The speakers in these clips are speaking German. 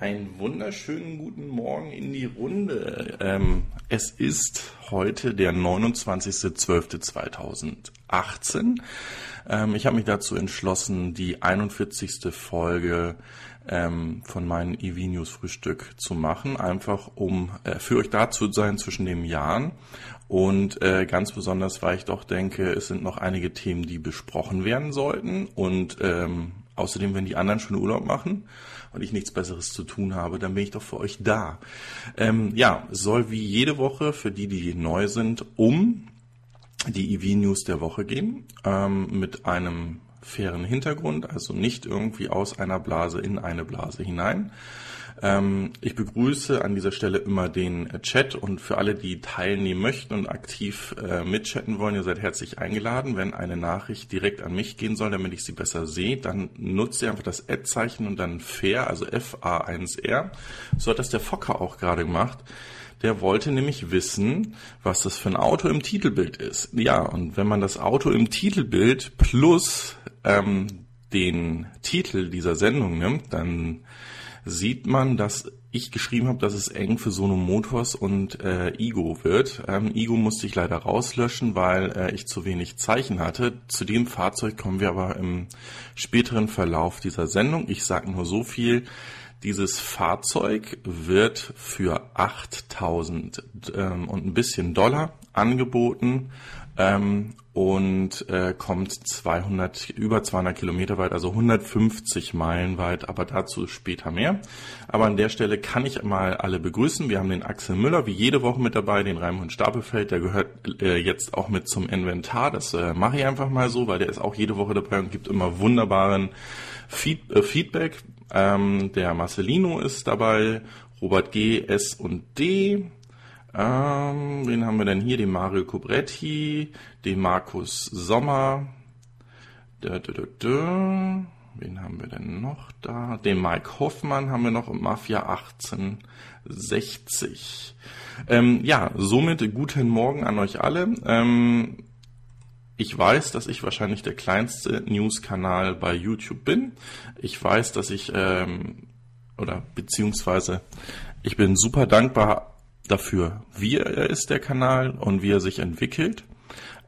Einen wunderschönen guten Morgen in die Runde. Ähm, es ist heute der 29.12.2018. Ähm, ich habe mich dazu entschlossen, die 41. Folge ähm, von meinem EV-News Frühstück zu machen, einfach um äh, für euch da zu sein zwischen den Jahren. Und äh, ganz besonders, weil ich doch denke, es sind noch einige Themen, die besprochen werden sollten. Und ähm, außerdem, wenn die anderen schon Urlaub machen, und ich nichts Besseres zu tun habe, dann bin ich doch für euch da. Ähm, ja, soll wie jede Woche für die, die neu sind, um die EV-News der Woche gehen, ähm, mit einem fairen Hintergrund, also nicht irgendwie aus einer Blase in eine Blase hinein. Ähm, ich begrüße an dieser Stelle immer den Chat und für alle, die teilnehmen möchten und aktiv äh, mitchatten wollen, ihr seid herzlich eingeladen. Wenn eine Nachricht direkt an mich gehen soll, damit ich sie besser sehe, dann nutzt ihr einfach das Ad-Zeichen und dann fair, also F-A-1-R. So hat das der Fokker auch gerade gemacht. Der wollte nämlich wissen, was das für ein Auto im Titelbild ist. Ja, und wenn man das Auto im Titelbild plus ähm, den Titel dieser Sendung nimmt, dann sieht man, dass ich geschrieben habe, dass es eng für Sono Motors und äh, Igo wird. Ähm, Igo musste ich leider rauslöschen, weil äh, ich zu wenig Zeichen hatte. Zu dem Fahrzeug kommen wir aber im späteren Verlauf dieser Sendung. Ich sage nur so viel. Dieses Fahrzeug wird für 8000 ähm, und ein bisschen Dollar angeboten ähm, und äh, kommt 200, über 200 Kilometer weit, also 150 Meilen weit, aber dazu später mehr. Aber an der Stelle kann ich mal alle begrüßen. Wir haben den Axel Müller wie jede Woche mit dabei, den Raimund Stapelfeld, der gehört äh, jetzt auch mit zum Inventar. Das äh, mache ich einfach mal so, weil der ist auch jede Woche dabei und gibt immer wunderbaren Feed, äh, Feedback. Ähm, der Marcelino ist dabei, Robert G, S und D, ähm, wen haben wir denn hier? Den Mario Cobretti, den Markus Sommer. Da, da, da, da. Wen haben wir denn noch da? Den Mike Hoffmann haben wir noch und Mafia 1860. Ähm, ja, somit guten Morgen an euch alle. Ähm, ich weiß, dass ich wahrscheinlich der kleinste News-Kanal bei YouTube bin. Ich weiß, dass ich, ähm, oder beziehungsweise ich bin super dankbar dafür, wie er ist, der Kanal, und wie er sich entwickelt.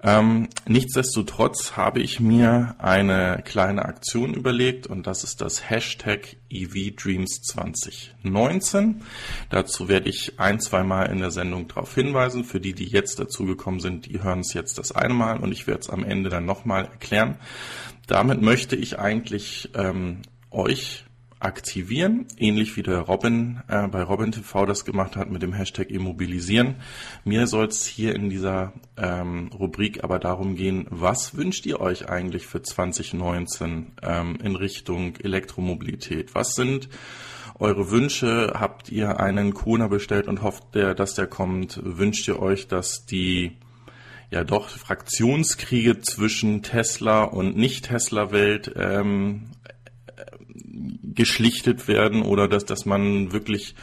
Ähm, nichtsdestotrotz habe ich mir eine kleine Aktion überlegt und das ist das Hashtag EVDreams 2019. Dazu werde ich ein, zwei Mal in der Sendung darauf hinweisen. Für die, die jetzt dazugekommen sind, die hören es jetzt das eine Mal und ich werde es am Ende dann nochmal erklären. Damit möchte ich eigentlich ähm, euch aktivieren, ähnlich wie der Robin äh, bei Robin TV das gemacht hat mit dem Hashtag Immobilisieren. Mir soll es hier in dieser ähm, Rubrik aber darum gehen, was wünscht ihr euch eigentlich für 2019 ähm, in Richtung Elektromobilität? Was sind eure Wünsche? Habt ihr einen Kona bestellt und hofft, der, dass der kommt? Wünscht ihr euch, dass die ja doch Fraktionskriege zwischen Tesla und Nicht-Tesla-Welt ähm, geschlichtet werden oder dass, dass man wirklich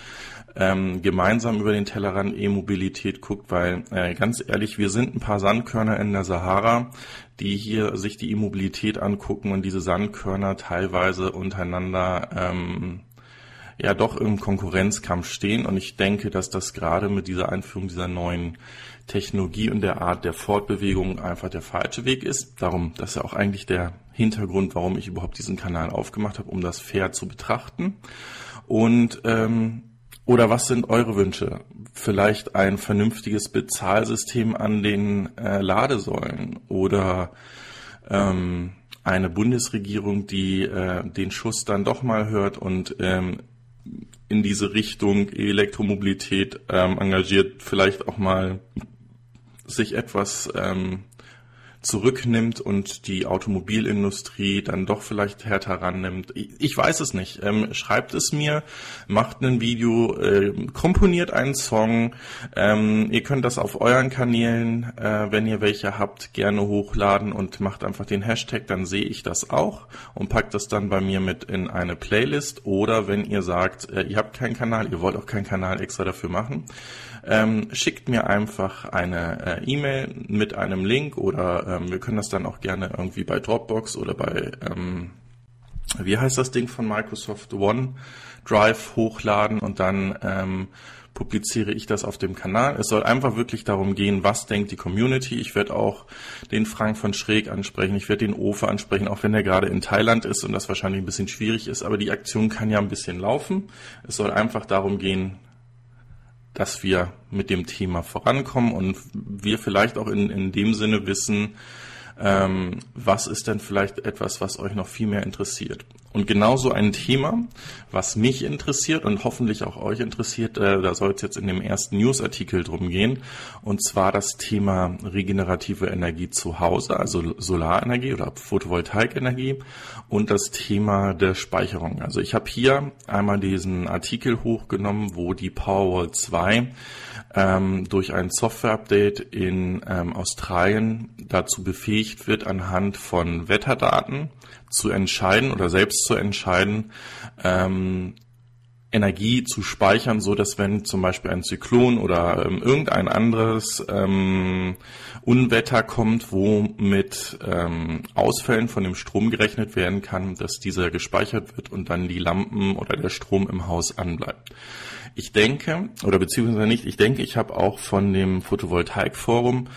ähm, gemeinsam über den Tellerrand E-Mobilität guckt, weil äh, ganz ehrlich, wir sind ein paar Sandkörner in der Sahara, die hier sich die E-Mobilität angucken und diese Sandkörner teilweise untereinander ähm, ja doch im Konkurrenzkampf stehen. Und ich denke, dass das gerade mit dieser Einführung dieser neuen Technologie und der Art der Fortbewegung einfach der falsche Weg ist. Darum, das ist ja auch eigentlich der Hintergrund, warum ich überhaupt diesen Kanal aufgemacht habe, um das fair zu betrachten. Und ähm, oder was sind eure Wünsche? Vielleicht ein vernünftiges Bezahlsystem an den äh, Ladesäulen oder ähm, eine Bundesregierung, die äh, den Schuss dann doch mal hört und ähm, in diese Richtung Elektromobilität ähm, engagiert, vielleicht auch mal sich etwas ähm, zurücknimmt und die Automobilindustrie dann doch vielleicht härter rannimmt. Ich weiß es nicht. Ähm, schreibt es mir, macht ein Video, äh, komponiert einen Song. Ähm, ihr könnt das auf euren Kanälen, äh, wenn ihr welche habt, gerne hochladen und macht einfach den Hashtag, dann sehe ich das auch und packt das dann bei mir mit in eine Playlist. Oder wenn ihr sagt, äh, ihr habt keinen Kanal, ihr wollt auch keinen Kanal extra dafür machen, ähm, schickt mir einfach eine äh, E-Mail mit einem Link oder ähm, wir können das dann auch gerne irgendwie bei Dropbox oder bei ähm, wie heißt das Ding von Microsoft OneDrive hochladen und dann ähm, publiziere ich das auf dem Kanal. Es soll einfach wirklich darum gehen, was denkt die Community. Ich werde auch den Frank von Schräg ansprechen, ich werde den Ofe ansprechen, auch wenn er gerade in Thailand ist und das wahrscheinlich ein bisschen schwierig ist, aber die Aktion kann ja ein bisschen laufen. Es soll einfach darum gehen, dass wir mit dem Thema vorankommen und wir vielleicht auch in, in dem Sinne wissen, ähm, was ist denn vielleicht etwas, was euch noch viel mehr interessiert. Und genauso ein Thema, was mich interessiert und hoffentlich auch euch interessiert, äh, da soll es jetzt in dem ersten Newsartikel drum gehen, und zwar das Thema regenerative Energie zu Hause, also Solarenergie oder Photovoltaikenergie und das Thema der Speicherung. Also ich habe hier einmal diesen Artikel hochgenommen, wo die Powerwall 2 ähm, durch ein Software-Update in ähm, Australien dazu befähigt wird, anhand von Wetterdaten zu entscheiden oder selbst zu entscheiden, ähm, Energie zu speichern, so dass wenn zum Beispiel ein Zyklon oder ähm, irgendein anderes ähm, Unwetter kommt, wo mit ähm, Ausfällen von dem Strom gerechnet werden kann, dass dieser gespeichert wird und dann die Lampen oder der Strom im Haus anbleibt. Ich denke, oder beziehungsweise nicht, ich denke, ich habe auch von dem Photovoltaik-Forum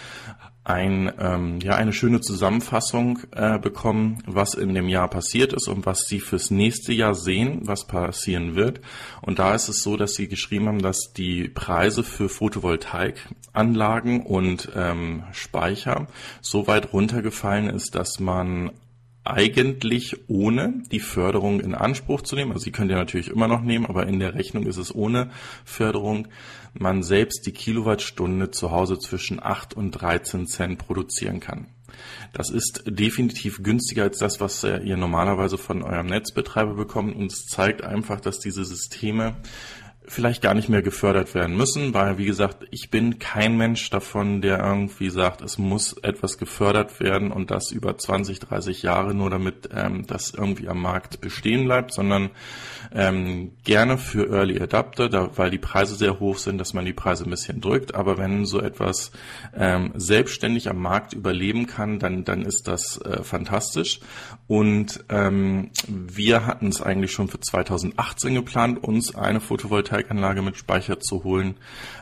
ein, ähm, ja, eine schöne Zusammenfassung äh, bekommen, was in dem Jahr passiert ist und was sie fürs nächste Jahr sehen, was passieren wird. Und da ist es so, dass sie geschrieben haben, dass die Preise für Photovoltaikanlagen und ähm, Speicher so weit runtergefallen ist, dass man eigentlich ohne die Förderung in Anspruch zu nehmen. Also Sie können ja natürlich immer noch nehmen, aber in der Rechnung ist es ohne Förderung. Man selbst die Kilowattstunde zu Hause zwischen 8 und 13 Cent produzieren kann. Das ist definitiv günstiger als das, was ihr normalerweise von eurem Netzbetreiber bekommt. Und es zeigt einfach, dass diese Systeme vielleicht gar nicht mehr gefördert werden müssen, weil, wie gesagt, ich bin kein Mensch davon, der irgendwie sagt, es muss etwas gefördert werden und das über 20, 30 Jahre nur damit ähm, das irgendwie am Markt bestehen bleibt, sondern ähm, gerne für Early Adapter, da, weil die Preise sehr hoch sind, dass man die Preise ein bisschen drückt. Aber wenn so etwas ähm, selbstständig am Markt überleben kann, dann, dann ist das äh, fantastisch. Und ähm, wir hatten es eigentlich schon für 2018 geplant, uns eine Photovoltaikanlage mit Speicher zu holen,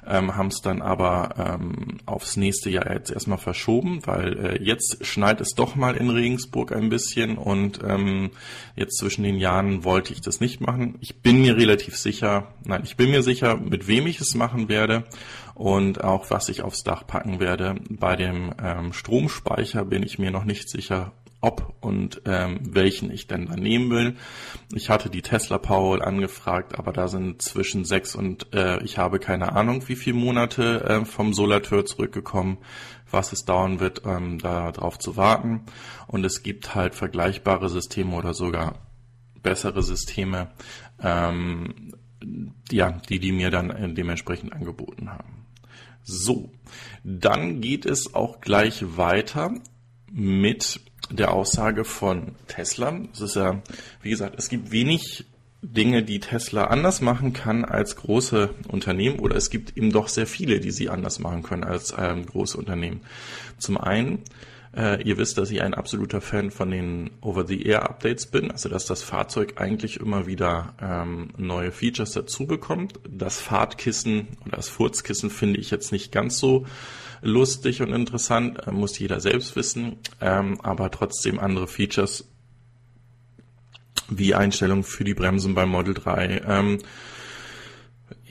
ähm, haben es dann aber ähm, aufs nächste Jahr jetzt erstmal verschoben, weil äh, jetzt schneit es doch mal in Regensburg ein bisschen und ähm, jetzt zwischen den Jahren wollte ich das nicht machen. Ich bin mir relativ sicher, nein, ich bin mir sicher, mit wem ich es machen werde und auch was ich aufs Dach packen werde. Bei dem ähm, Stromspeicher bin ich mir noch nicht sicher, ob und ähm, welchen ich denn da nehmen will. Ich hatte die Tesla Powerwall angefragt, aber da sind zwischen sechs und äh, ich habe keine Ahnung, wie viele Monate äh, vom Solateur zurückgekommen, was es dauern wird, ähm, da drauf zu warten. Und es gibt halt vergleichbare Systeme oder sogar bessere Systeme, ähm, ja, die die mir dann äh, dementsprechend angeboten haben. So, dann geht es auch gleich weiter mit der Aussage von Tesla. Es ist ja, wie gesagt, es gibt wenig Dinge, die Tesla anders machen kann als große Unternehmen oder es gibt eben doch sehr viele, die sie anders machen können als ähm, große Unternehmen. Zum einen, äh, ihr wisst, dass ich ein absoluter Fan von den Over-the-Air-Updates bin, also dass das Fahrzeug eigentlich immer wieder ähm, neue Features dazu bekommt. Das Fahrtkissen oder das Furzkissen finde ich jetzt nicht ganz so lustig und interessant, äh, muss jeder selbst wissen, ähm, aber trotzdem andere Features wie Einstellungen für die Bremsen beim Model 3, ähm,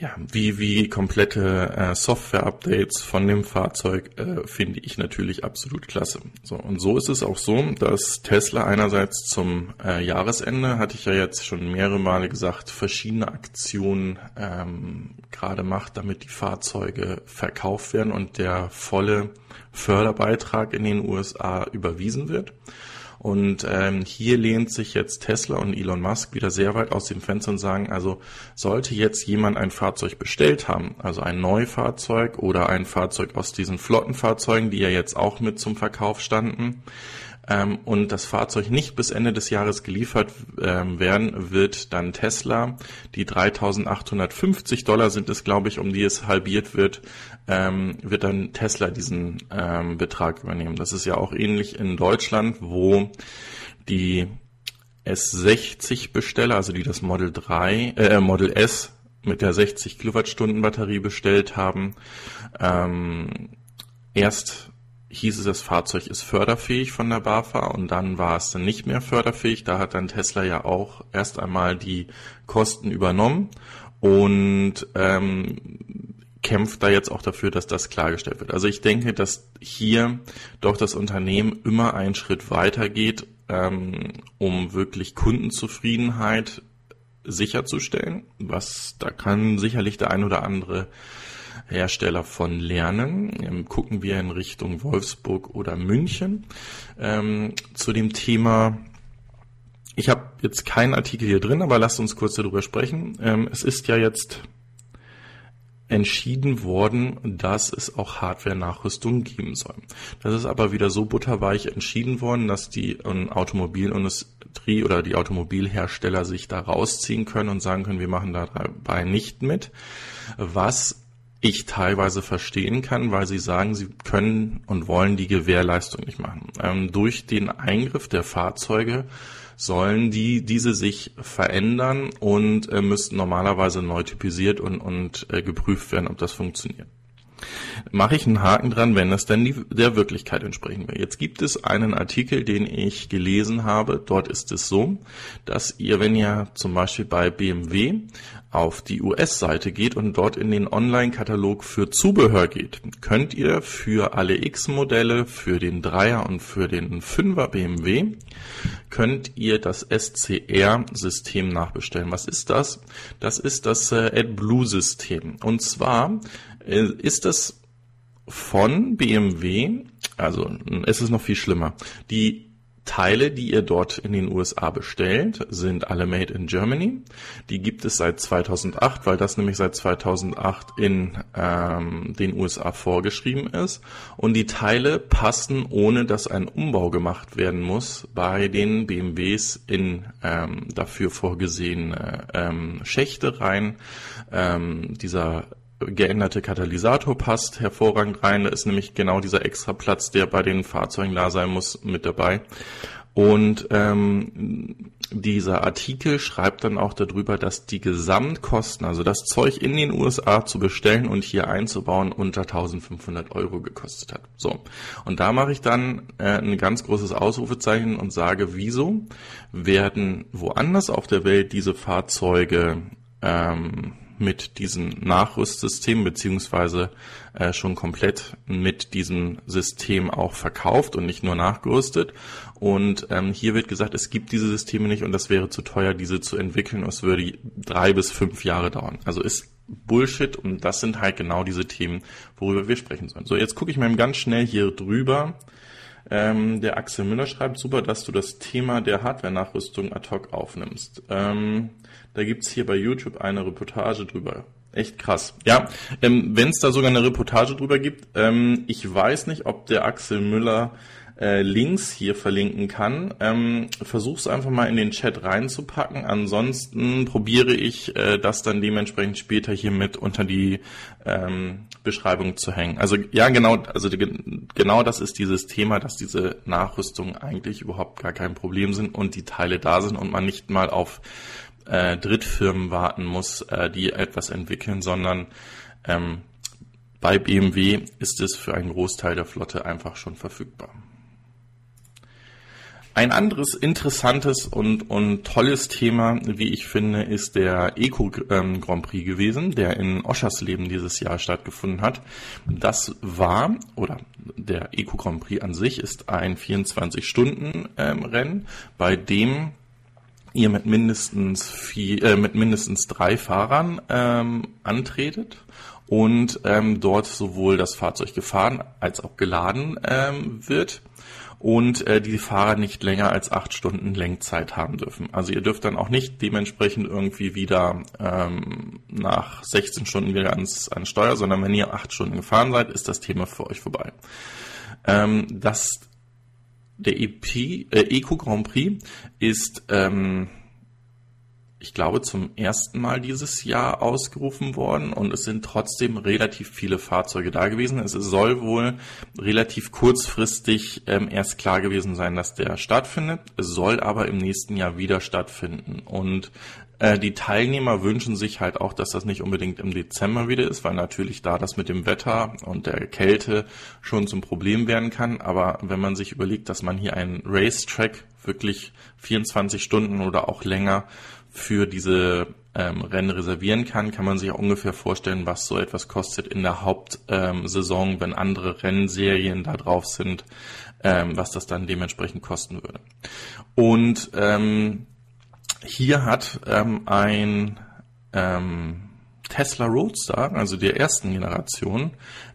ja, wie, wie komplette äh, Software-Updates von dem Fahrzeug äh, finde ich natürlich absolut klasse. So, und so ist es auch so, dass Tesla einerseits zum äh, Jahresende, hatte ich ja jetzt schon mehrere Male gesagt, verschiedene Aktionen ähm, gerade macht, damit die Fahrzeuge verkauft werden und der volle Förderbeitrag in den USA überwiesen wird. Und ähm, hier lehnt sich jetzt Tesla und Elon Musk wieder sehr weit aus dem Fenster und sagen, also sollte jetzt jemand ein Fahrzeug bestellt haben, also ein Neufahrzeug oder ein Fahrzeug aus diesen Flottenfahrzeugen, die ja jetzt auch mit zum Verkauf standen, und das Fahrzeug nicht bis Ende des Jahres geliefert ähm, werden, wird dann Tesla die 3.850 Dollar sind es, glaube ich, um die es halbiert wird, ähm, wird dann Tesla diesen ähm, Betrag übernehmen. Das ist ja auch ähnlich in Deutschland, wo die S60 bestelle, also die das Model 3, äh, Model S mit der 60 Kilowattstunden Batterie bestellt haben. Ähm, erst hieß es, das Fahrzeug ist förderfähig von der BAFA und dann war es dann nicht mehr förderfähig. Da hat dann Tesla ja auch erst einmal die Kosten übernommen und ähm, kämpft da jetzt auch dafür, dass das klargestellt wird. Also ich denke, dass hier doch das Unternehmen immer einen Schritt weiter geht, ähm, um wirklich Kundenzufriedenheit sicherzustellen. Was da kann sicherlich der ein oder andere Hersteller von lernen. Ähm, gucken wir in Richtung Wolfsburg oder München. Ähm, zu dem Thema ich habe jetzt keinen Artikel hier drin, aber lasst uns kurz darüber sprechen. Ähm, es ist ja jetzt entschieden worden, dass es auch Hardware-Nachrüstung geben soll. Das ist aber wieder so butterweich entschieden worden, dass die ähm, Automobilindustrie oder die Automobilhersteller sich da rausziehen können und sagen können, wir machen dabei nicht mit, was ich teilweise verstehen kann, weil sie sagen, sie können und wollen die Gewährleistung nicht machen. Ähm, durch den Eingriff der Fahrzeuge sollen die diese sich verändern und äh, müssten normalerweise neu typisiert und, und äh, geprüft werden, ob das funktioniert. Mache ich einen Haken dran, wenn es denn die, der Wirklichkeit entsprechen will. Jetzt gibt es einen Artikel, den ich gelesen habe. Dort ist es so, dass ihr, wenn ihr zum Beispiel bei BMW auf die US-Seite geht und dort in den Online-Katalog für Zubehör geht, könnt ihr für alle X-Modelle, für den 3er und für den 5er BMW, könnt ihr das SCR-System nachbestellen. Was ist das? Das ist das äh, AdBlue-System. Und zwar ist das von BMW, also es ist noch viel schlimmer. Die Teile, die ihr dort in den USA bestellt, sind alle made in Germany. Die gibt es seit 2008, weil das nämlich seit 2008 in ähm, den USA vorgeschrieben ist. Und die Teile passen, ohne dass ein Umbau gemacht werden muss, bei den BMWs in ähm, dafür vorgesehene ähm, Schächte rein. Ähm, dieser geänderte Katalysator passt hervorragend rein. Da ist nämlich genau dieser extra Platz, der bei den Fahrzeugen da sein muss, mit dabei. Und ähm, dieser Artikel schreibt dann auch darüber, dass die Gesamtkosten, also das Zeug in den USA zu bestellen und hier einzubauen, unter 1500 Euro gekostet hat. So, und da mache ich dann äh, ein ganz großes Ausrufezeichen und sage, wieso werden woanders auf der Welt diese Fahrzeuge ähm, mit diesem Nachrüstsystem beziehungsweise äh, schon komplett mit diesem System auch verkauft und nicht nur nachgerüstet. Und ähm, hier wird gesagt, es gibt diese Systeme nicht und das wäre zu teuer, diese zu entwickeln. Es würde drei bis fünf Jahre dauern. Also ist Bullshit und das sind halt genau diese Themen, worüber wir sprechen sollen. So, jetzt gucke ich mal ganz schnell hier drüber. Ähm, der Axel Müller schreibt super, dass du das Thema der Hardware-Nachrüstung ad hoc aufnimmst. Ähm, da gibt's hier bei YouTube eine Reportage drüber. Echt krass. Ja, ähm, wenn es da sogar eine Reportage drüber gibt, ähm, ich weiß nicht, ob der Axel Müller äh, Links hier verlinken kann. Ähm, Versuch's einfach mal in den Chat reinzupacken. Ansonsten probiere ich äh, das dann dementsprechend später hier mit unter die ähm, Beschreibung zu hängen. Also ja, genau, also die, genau das ist dieses Thema, dass diese Nachrüstungen eigentlich überhaupt gar kein Problem sind und die Teile da sind und man nicht mal auf äh, Drittfirmen warten muss, äh, die etwas entwickeln, sondern ähm, bei BMW ist es für einen Großteil der Flotte einfach schon verfügbar. Ein anderes interessantes und, und tolles Thema, wie ich finde, ist der Eco ähm, Grand Prix gewesen, der in Oschersleben dieses Jahr stattgefunden hat. Das war, oder der Eco Grand Prix an sich ist ein 24-Stunden-Rennen, ähm, bei dem ihr mit mindestens vier, äh, mit mindestens drei Fahrern ähm, antretet und ähm, dort sowohl das Fahrzeug gefahren als auch geladen ähm, wird und äh, die Fahrer nicht länger als acht Stunden Lenkzeit haben dürfen. Also ihr dürft dann auch nicht dementsprechend irgendwie wieder ähm, nach 16 Stunden wieder ans, ans Steuer, sondern wenn ihr acht Stunden gefahren seid, ist das Thema für euch vorbei. Ähm, das der EP, äh, Eco Grand Prix ist ähm, ich glaube, zum ersten Mal dieses Jahr ausgerufen worden und es sind trotzdem relativ viele Fahrzeuge da gewesen. Es soll wohl relativ kurzfristig ähm, erst klar gewesen sein, dass der stattfindet. Es soll aber im nächsten Jahr wieder stattfinden. Und äh, die Teilnehmer wünschen sich halt auch, dass das nicht unbedingt im Dezember wieder ist, weil natürlich da das mit dem Wetter und der Kälte schon zum Problem werden kann. Aber wenn man sich überlegt, dass man hier einen Racetrack wirklich 24 Stunden oder auch länger für diese ähm, Rennen reservieren kann, kann man sich auch ungefähr vorstellen, was so etwas kostet in der Hauptsaison, ähm, wenn andere Rennserien da drauf sind, ähm, was das dann dementsprechend kosten würde. Und ähm, hier hat ähm, ein ähm, Tesla Roadster, also der ersten Generation,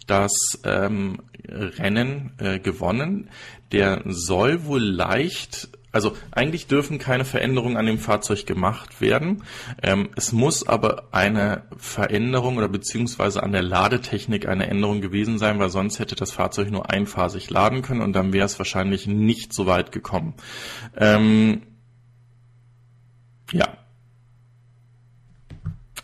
das ähm, Rennen äh, gewonnen. Der soll wohl leicht also eigentlich dürfen keine Veränderungen an dem Fahrzeug gemacht werden. Ähm, es muss aber eine Veränderung oder beziehungsweise an der Ladetechnik eine Änderung gewesen sein, weil sonst hätte das Fahrzeug nur einphasig laden können und dann wäre es wahrscheinlich nicht so weit gekommen. Ähm, ja.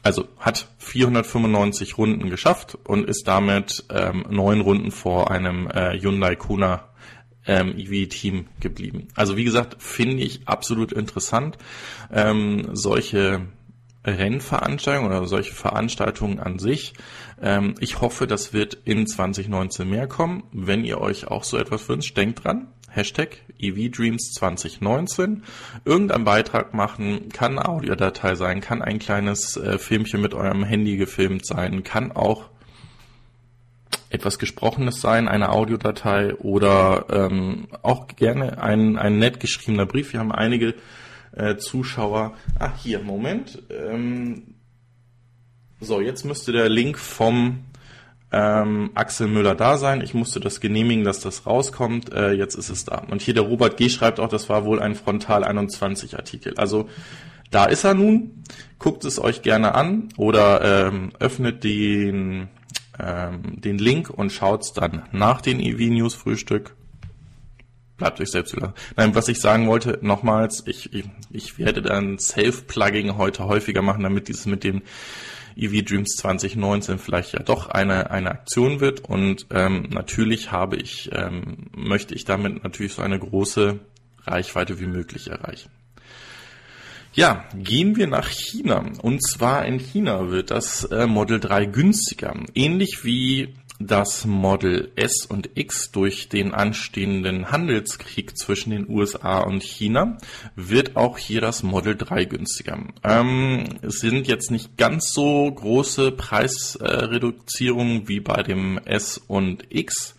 Also hat 495 Runden geschafft und ist damit ähm, neun Runden vor einem äh, Hyundai Kona ähm, EV-Team geblieben. Also wie gesagt, finde ich absolut interessant. Ähm, solche Rennveranstaltungen oder solche Veranstaltungen an sich. Ähm, ich hoffe, das wird in 2019 mehr kommen. Wenn ihr euch auch so etwas wünscht, denkt dran. Hashtag EVDreams 2019. Irgendein Beitrag machen, kann eine Audiodatei sein, kann ein kleines äh, Filmchen mit eurem Handy gefilmt sein, kann auch etwas Gesprochenes sein, eine Audiodatei oder ähm, auch gerne ein, ein nett geschriebener Brief. Wir haben einige äh, Zuschauer. Ah, hier, Moment. Ähm, so, jetzt müsste der Link vom ähm, Axel Müller da sein. Ich musste das genehmigen, dass das rauskommt. Äh, jetzt ist es da. Und hier der Robert G. schreibt auch, das war wohl ein Frontal 21 Artikel. Also da ist er nun. Guckt es euch gerne an oder ähm, öffnet den ähm, den Link und schaut's dann nach den EV News Frühstück. Bleibt euch selbst überlassen. Nein, was ich sagen wollte, nochmals, ich, ich, ich werde dann Self-Plugging heute häufiger machen, damit dieses mit dem EV Dreams 2019 vielleicht ja doch eine, eine Aktion wird. Und ähm, natürlich habe ich, ähm, möchte ich damit natürlich so eine große Reichweite wie möglich erreichen. Ja, gehen wir nach China. Und zwar in China wird das äh, Model 3 günstiger. Ähnlich wie das Model S und X durch den anstehenden Handelskrieg zwischen den USA und China wird auch hier das Model 3 günstiger. Ähm, es sind jetzt nicht ganz so große Preisreduzierungen wie bei dem S und X.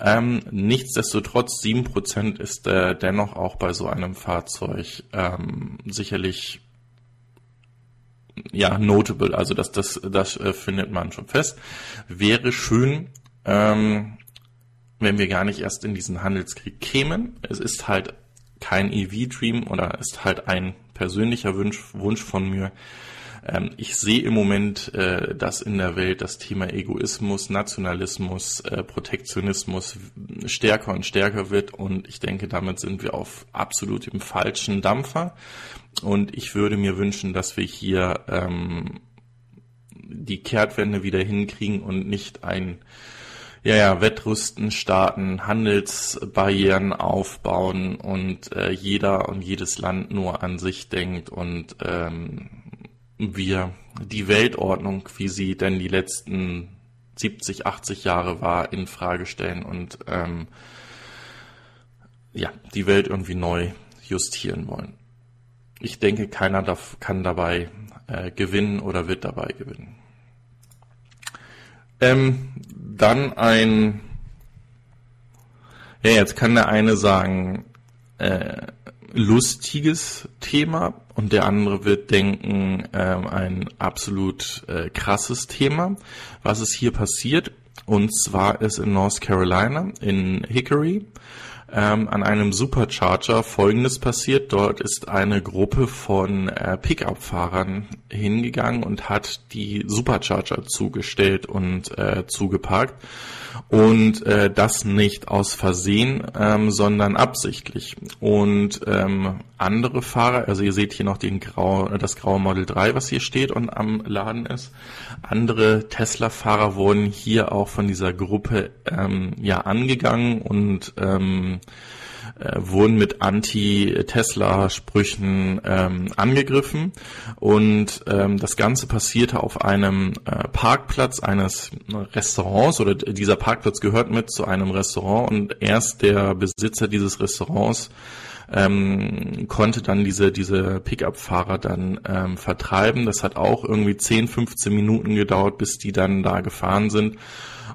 Ähm, nichtsdestotrotz, 7% ist äh, dennoch auch bei so einem Fahrzeug ähm, sicherlich ja notable. Also das, das, das äh, findet man schon fest. Wäre schön, ähm, wenn wir gar nicht erst in diesen Handelskrieg kämen. Es ist halt kein EV-Dream oder ist halt ein persönlicher Wunsch, Wunsch von mir, ähm, ich sehe im Moment, äh, dass in der Welt das Thema Egoismus, Nationalismus, äh, Protektionismus stärker und stärker wird und ich denke, damit sind wir auf absolut im falschen Dampfer. Und ich würde mir wünschen, dass wir hier ähm, die Kehrtwende wieder hinkriegen und nicht ein ja, ja, Wettrüsten starten, Handelsbarrieren aufbauen und äh, jeder und jedes Land nur an sich denkt und ähm, wir die Weltordnung, wie sie denn die letzten 70, 80 Jahre war, in Frage stellen und ähm, ja, die Welt irgendwie neu justieren wollen. Ich denke, keiner darf, kann dabei äh, gewinnen oder wird dabei gewinnen. Ähm, dann ein, ja, jetzt kann der eine sagen, äh, lustiges Thema und der andere wird denken, ähm, ein absolut äh, krasses Thema. Was ist hier passiert? Und zwar ist in North Carolina, in Hickory, ähm, an einem Supercharger Folgendes passiert. Dort ist eine Gruppe von äh, Pickup-Fahrern hingegangen und hat die Supercharger zugestellt und äh, zugeparkt. Und äh, das nicht aus Versehen, ähm, sondern absichtlich. Und ähm, andere Fahrer, also ihr seht hier noch den Grau, das graue Model 3, was hier steht und am Laden ist. Andere Tesla-Fahrer wurden hier auch von dieser Gruppe ähm, ja angegangen und ähm, äh, wurden mit Anti-Tesla-Sprüchen ähm, angegriffen. Und ähm, das Ganze passierte auf einem äh, Parkplatz eines Restaurants oder dieser Parkplatz gehört mit zu einem Restaurant und erst der Besitzer dieses Restaurants ähm, konnte dann diese, diese Pickup-Fahrer dann ähm, vertreiben. Das hat auch irgendwie 10, 15 Minuten gedauert, bis die dann da gefahren sind.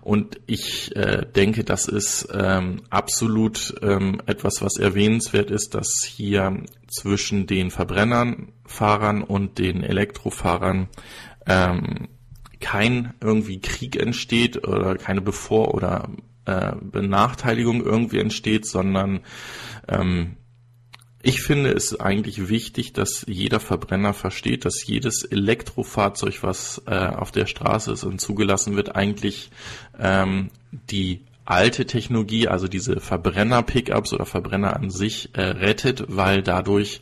Und ich äh, denke, das ist ähm, absolut ähm, etwas, was erwähnenswert ist, dass hier zwischen den Verbrennern, Fahrern und den Elektrofahrern ähm, kein irgendwie Krieg entsteht oder keine Bevor- oder äh, Benachteiligung irgendwie entsteht, sondern ähm, ich finde es eigentlich wichtig, dass jeder Verbrenner versteht, dass jedes Elektrofahrzeug, was äh, auf der Straße ist und zugelassen wird, eigentlich ähm, die alte Technologie, also diese Verbrenner-Pickups oder Verbrenner an sich äh, rettet, weil dadurch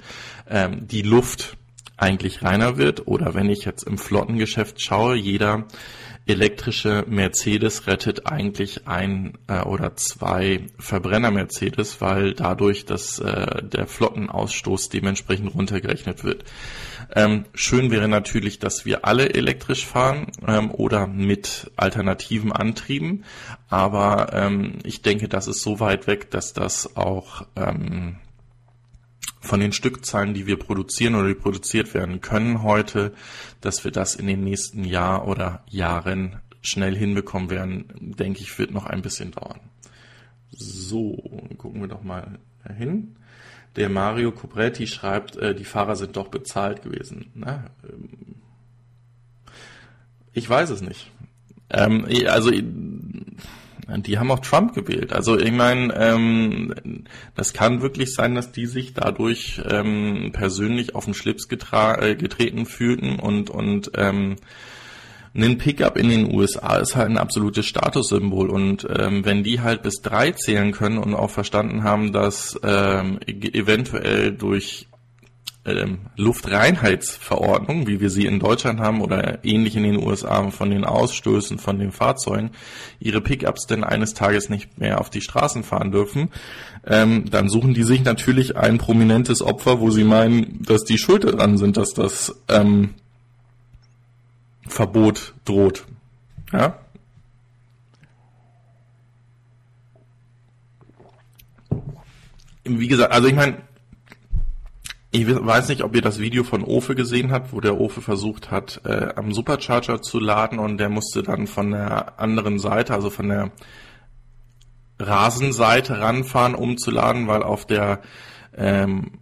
ähm, die Luft eigentlich reiner wird. Oder wenn ich jetzt im Flottengeschäft schaue, jeder elektrische Mercedes rettet eigentlich ein äh, oder zwei Verbrenner Mercedes, weil dadurch dass äh, der Flottenausstoß dementsprechend runtergerechnet wird. Ähm, schön wäre natürlich, dass wir alle elektrisch fahren ähm, oder mit alternativen Antrieben, aber ähm, ich denke, das ist so weit weg, dass das auch ähm, von den Stückzahlen, die wir produzieren oder die produziert werden können heute, dass wir das in den nächsten Jahr oder Jahren schnell hinbekommen werden, denke ich, wird noch ein bisschen dauern. So, gucken wir doch mal hin. Der Mario Cobretti schreibt, äh, die Fahrer sind doch bezahlt gewesen. Na, ähm, ich weiß es nicht. Ähm, also die haben auch Trump gewählt. Also ich meine, ähm, das kann wirklich sein, dass die sich dadurch ähm, persönlich auf den Schlips äh, getreten fühlten und und ähm, ein Pickup in den USA ist halt ein absolutes Statussymbol und ähm, wenn die halt bis drei zählen können und auch verstanden haben, dass ähm, eventuell durch ähm, Luftreinheitsverordnung, wie wir sie in Deutschland haben oder ähnlich in den USA von den Ausstößen von den Fahrzeugen, ihre Pickups denn eines Tages nicht mehr auf die Straßen fahren dürfen, ähm, dann suchen die sich natürlich ein prominentes Opfer, wo sie meinen, dass die schuld daran sind, dass das ähm, Verbot droht. Ja? Wie gesagt, also ich meine, ich weiß nicht, ob ihr das Video von Ofe gesehen habt, wo der Ofe versucht hat, äh, am Supercharger zu laden und der musste dann von der anderen Seite, also von der Rasenseite ranfahren, um zu laden, weil auf der ähm,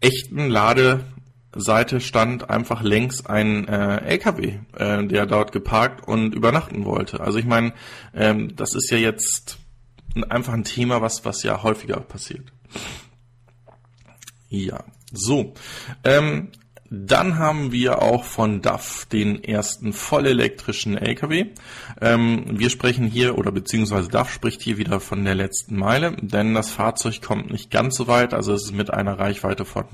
echten Ladeseite stand einfach längs ein äh, LKW, äh, der dort geparkt und übernachten wollte. Also ich meine, ähm, das ist ja jetzt einfach ein Thema, was, was ja häufiger passiert. Ja, so. Ähm, dann haben wir auch von DAF den ersten vollelektrischen LKW. Ähm, wir sprechen hier, oder beziehungsweise DAF spricht hier wieder von der letzten Meile, denn das Fahrzeug kommt nicht ganz so weit, also es ist mit einer Reichweite von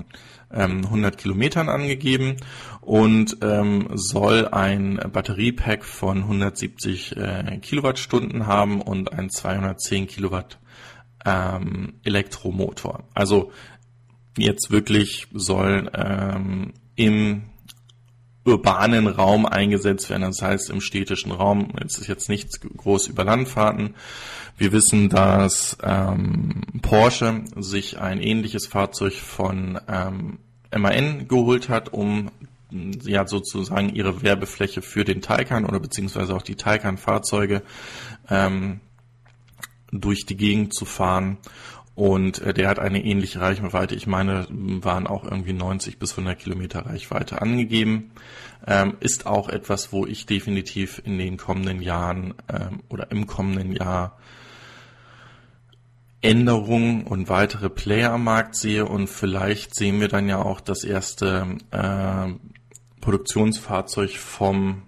ähm, 100 Kilometern angegeben und ähm, soll ein Batteriepack von 170 äh, Kilowattstunden haben und ein 210 Kilowatt ähm, Elektromotor. Also jetzt wirklich soll ähm, im urbanen Raum eingesetzt werden, das heißt im städtischen Raum. Es ist jetzt nichts groß über Landfahrten. Wir wissen, dass ähm, Porsche sich ein ähnliches Fahrzeug von ähm, MAN geholt hat, um ja sozusagen ihre Werbefläche für den Taycan oder beziehungsweise auch die Taycan-Fahrzeuge ähm, durch die Gegend zu fahren und äh, der hat eine ähnliche Reichweite. Ich meine, waren auch irgendwie 90 bis 100 Kilometer Reichweite angegeben. Ähm, ist auch etwas, wo ich definitiv in den kommenden Jahren ähm, oder im kommenden Jahr Änderungen und weitere Player am Markt sehe und vielleicht sehen wir dann ja auch das erste äh, Produktionsfahrzeug vom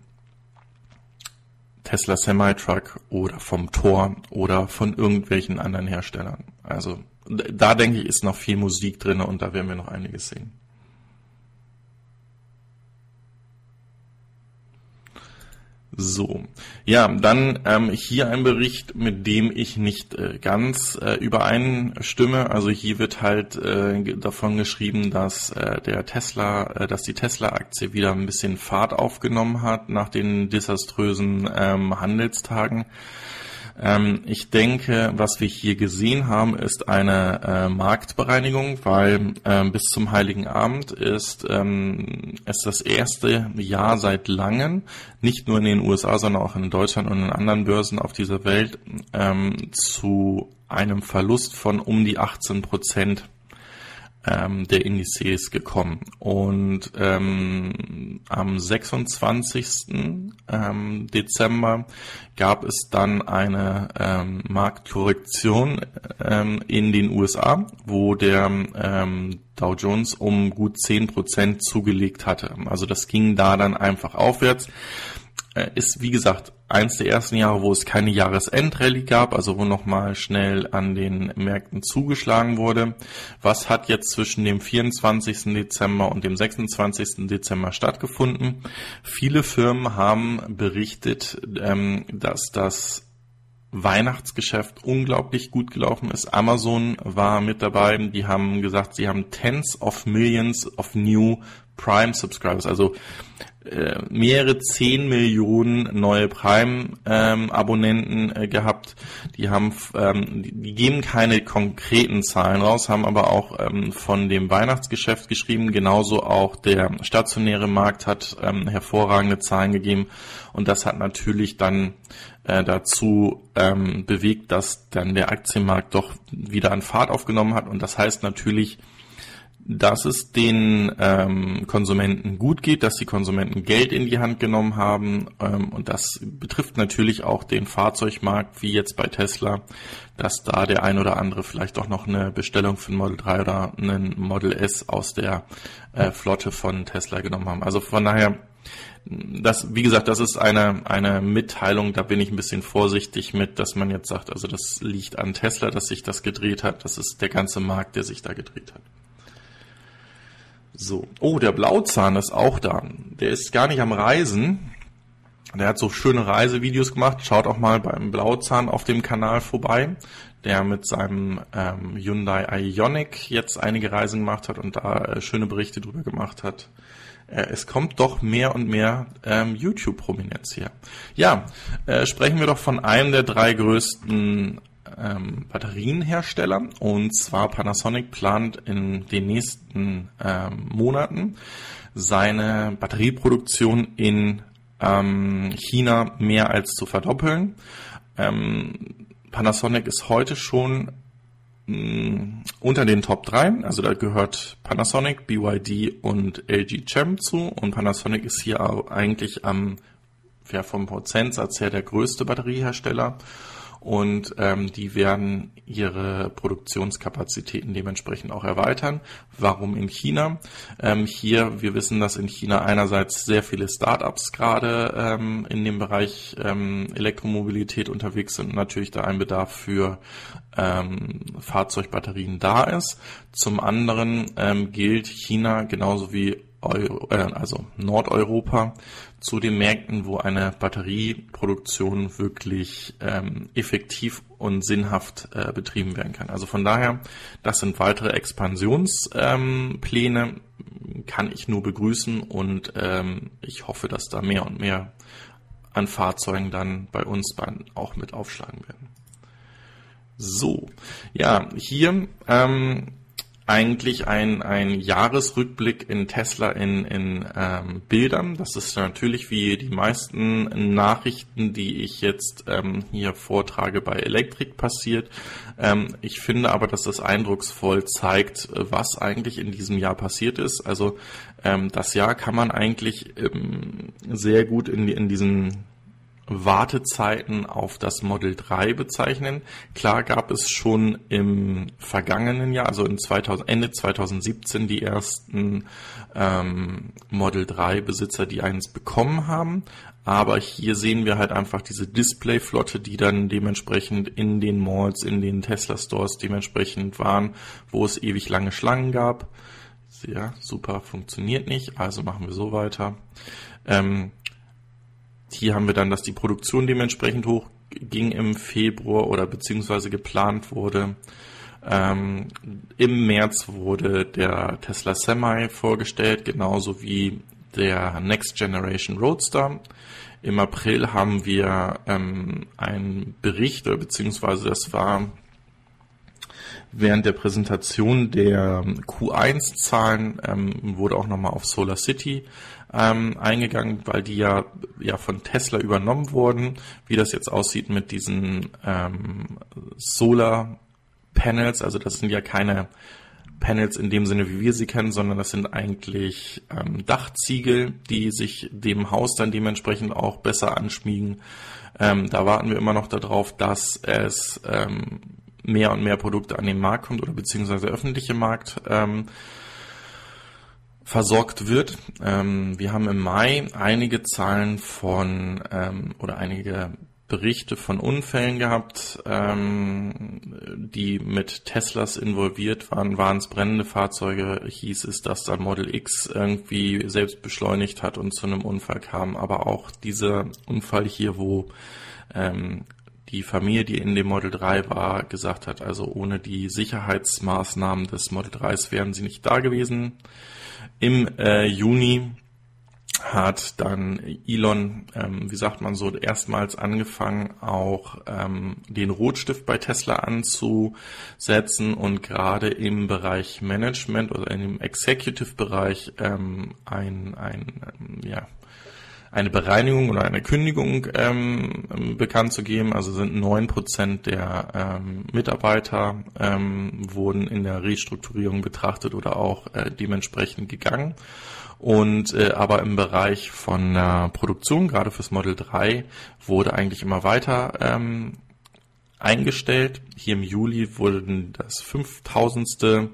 Tesla Semi-Truck oder vom Tor oder von irgendwelchen anderen Herstellern. Also da denke ich, ist noch viel Musik drin und da werden wir noch einiges sehen. So, ja, dann ähm, hier ein Bericht, mit dem ich nicht äh, ganz äh, übereinstimme. Also hier wird halt äh, davon geschrieben, dass äh, der Tesla, äh, dass die Tesla-Aktie wieder ein bisschen Fahrt aufgenommen hat nach den desaströsen ähm, Handelstagen. Ähm, ich denke, was wir hier gesehen haben, ist eine äh, Marktbereinigung, weil ähm, bis zum Heiligen Abend ist ähm, es das erste Jahr seit langem, nicht nur in den USA, sondern auch in Deutschland und in anderen Börsen auf dieser Welt, ähm, zu einem Verlust von um die 18 Prozent ähm, der Indizes gekommen. Und ähm, am 26. Ähm, Dezember gab es dann eine ähm, Marktkorrektion ähm, in den USA, wo der ähm, Dow Jones um gut 10% zugelegt hatte. Also das ging da dann einfach aufwärts. Äh, ist, wie gesagt, eins der ersten Jahre, wo es keine Jahresendrallye gab, also wo nochmal schnell an den Märkten zugeschlagen wurde. Was hat jetzt zwischen dem 24. Dezember und dem 26. Dezember stattgefunden? Viele Firmen haben berichtet, ähm, dass das Weihnachtsgeschäft unglaublich gut gelaufen ist. Amazon war mit dabei. Die haben gesagt, sie haben Tens of Millions of New Prime Subscribers, also äh, mehrere zehn Millionen neue Prime-Abonnenten ähm, äh, gehabt. Die haben, ähm, die, geben keine konkreten Zahlen raus, haben aber auch ähm, von dem Weihnachtsgeschäft geschrieben. Genauso auch der stationäre Markt hat ähm, hervorragende Zahlen gegeben und das hat natürlich dann äh, dazu ähm, bewegt, dass dann der Aktienmarkt doch wieder an Fahrt aufgenommen hat und das heißt natürlich dass es den ähm, Konsumenten gut geht, dass die Konsumenten Geld in die Hand genommen haben ähm, und das betrifft natürlich auch den Fahrzeugmarkt, wie jetzt bei Tesla, dass da der ein oder andere vielleicht auch noch eine Bestellung für ein Model 3 oder einen Model S aus der äh, Flotte von Tesla genommen haben. Also von daher, das, wie gesagt, das ist eine, eine Mitteilung, da bin ich ein bisschen vorsichtig mit, dass man jetzt sagt, also das liegt an Tesla, dass sich das gedreht hat, das ist der ganze Markt, der sich da gedreht hat. So. Oh, der Blauzahn ist auch da. Der ist gar nicht am Reisen. Der hat so schöne Reisevideos gemacht. Schaut auch mal beim Blauzahn auf dem Kanal vorbei, der mit seinem ähm, Hyundai Ioniq jetzt einige Reisen gemacht hat und da äh, schöne Berichte drüber gemacht hat. Äh, es kommt doch mehr und mehr ähm, YouTube-Prominenz hier. Ja, äh, sprechen wir doch von einem der drei größten ähm, Batterienhersteller. Und zwar Panasonic plant in den nächsten ähm, Monaten seine Batterieproduktion in ähm, China mehr als zu verdoppeln. Ähm, Panasonic ist heute schon mm, unter den Top 3, also da gehört Panasonic, BYD und LG Chem zu. Und Panasonic ist hier eigentlich am ja, vom Prozentsatz her der größte Batteriehersteller und ähm, die werden ihre Produktionskapazitäten dementsprechend auch erweitern. Warum in China? Ähm, hier, wir wissen, dass in China einerseits sehr viele Startups gerade ähm, in dem Bereich ähm, Elektromobilität unterwegs sind und natürlich da ein Bedarf für ähm, Fahrzeugbatterien da ist. Zum anderen ähm, gilt China genauso wie Euro, äh, also Nordeuropa zu den Märkten, wo eine Batterieproduktion wirklich ähm, effektiv und sinnhaft äh, betrieben werden kann. Also von daher, das sind weitere Expansionspläne, ähm, kann ich nur begrüßen und ähm, ich hoffe, dass da mehr und mehr an Fahrzeugen dann bei uns auch mit aufschlagen werden. So, ja, hier ähm, eigentlich ein, ein Jahresrückblick in Tesla in, in ähm, Bildern. Das ist natürlich wie die meisten Nachrichten, die ich jetzt ähm, hier vortrage bei Elektrik passiert. Ähm, ich finde aber, dass das eindrucksvoll zeigt, was eigentlich in diesem Jahr passiert ist. Also ähm, das Jahr kann man eigentlich ähm, sehr gut in, in diesen Wartezeiten auf das Model 3 bezeichnen. Klar gab es schon im vergangenen Jahr, also in 2000, Ende 2017, die ersten ähm, Model 3 Besitzer, die eins bekommen haben. Aber hier sehen wir halt einfach diese Displayflotte, die dann dementsprechend in den Malls, in den Tesla Stores dementsprechend waren, wo es ewig lange Schlangen gab. Ja, super, funktioniert nicht, also machen wir so weiter. Ähm, hier haben wir dann, dass die Produktion dementsprechend hoch ging im Februar oder beziehungsweise geplant wurde. Ähm, Im März wurde der Tesla Semi vorgestellt, genauso wie der Next Generation Roadster. Im April haben wir ähm, einen Bericht, beziehungsweise das war während der Präsentation der Q1-Zahlen, ähm, wurde auch nochmal auf Solar City ähm, eingegangen, weil die ja, ja von Tesla übernommen wurden. Wie das jetzt aussieht mit diesen ähm, Solar Panels, also das sind ja keine Panels in dem Sinne, wie wir sie kennen, sondern das sind eigentlich ähm, Dachziegel, die sich dem Haus dann dementsprechend auch besser anschmiegen. Ähm, da warten wir immer noch darauf, dass es ähm, mehr und mehr Produkte an den Markt kommt oder beziehungsweise öffentliche Markt ähm, versorgt wird. Ähm, wir haben im Mai einige Zahlen von ähm, oder einige Berichte von Unfällen gehabt, ähm, die mit Teslas involviert waren. Waren es brennende Fahrzeuge? Hieß es, dass da Model X irgendwie selbst beschleunigt hat und zu einem Unfall kam. Aber auch dieser Unfall hier, wo ähm, die Familie, die in dem Model 3 war, gesagt hat, also ohne die Sicherheitsmaßnahmen des Model 3s wären sie nicht da gewesen. Im äh, Juni hat dann Elon, ähm, wie sagt man so, erstmals angefangen, auch ähm, den Rotstift bei Tesla anzusetzen und gerade im Bereich Management oder in dem Executive-Bereich ähm, ein, ein ähm, ja, eine Bereinigung oder eine Kündigung ähm, bekannt zu geben. Also sind neun Prozent der ähm, Mitarbeiter ähm, wurden in der Restrukturierung betrachtet oder auch äh, dementsprechend gegangen. Und äh, aber im Bereich von der Produktion, gerade fürs Model 3, wurde eigentlich immer weiter ähm, eingestellt. Hier im Juli wurden das 5000.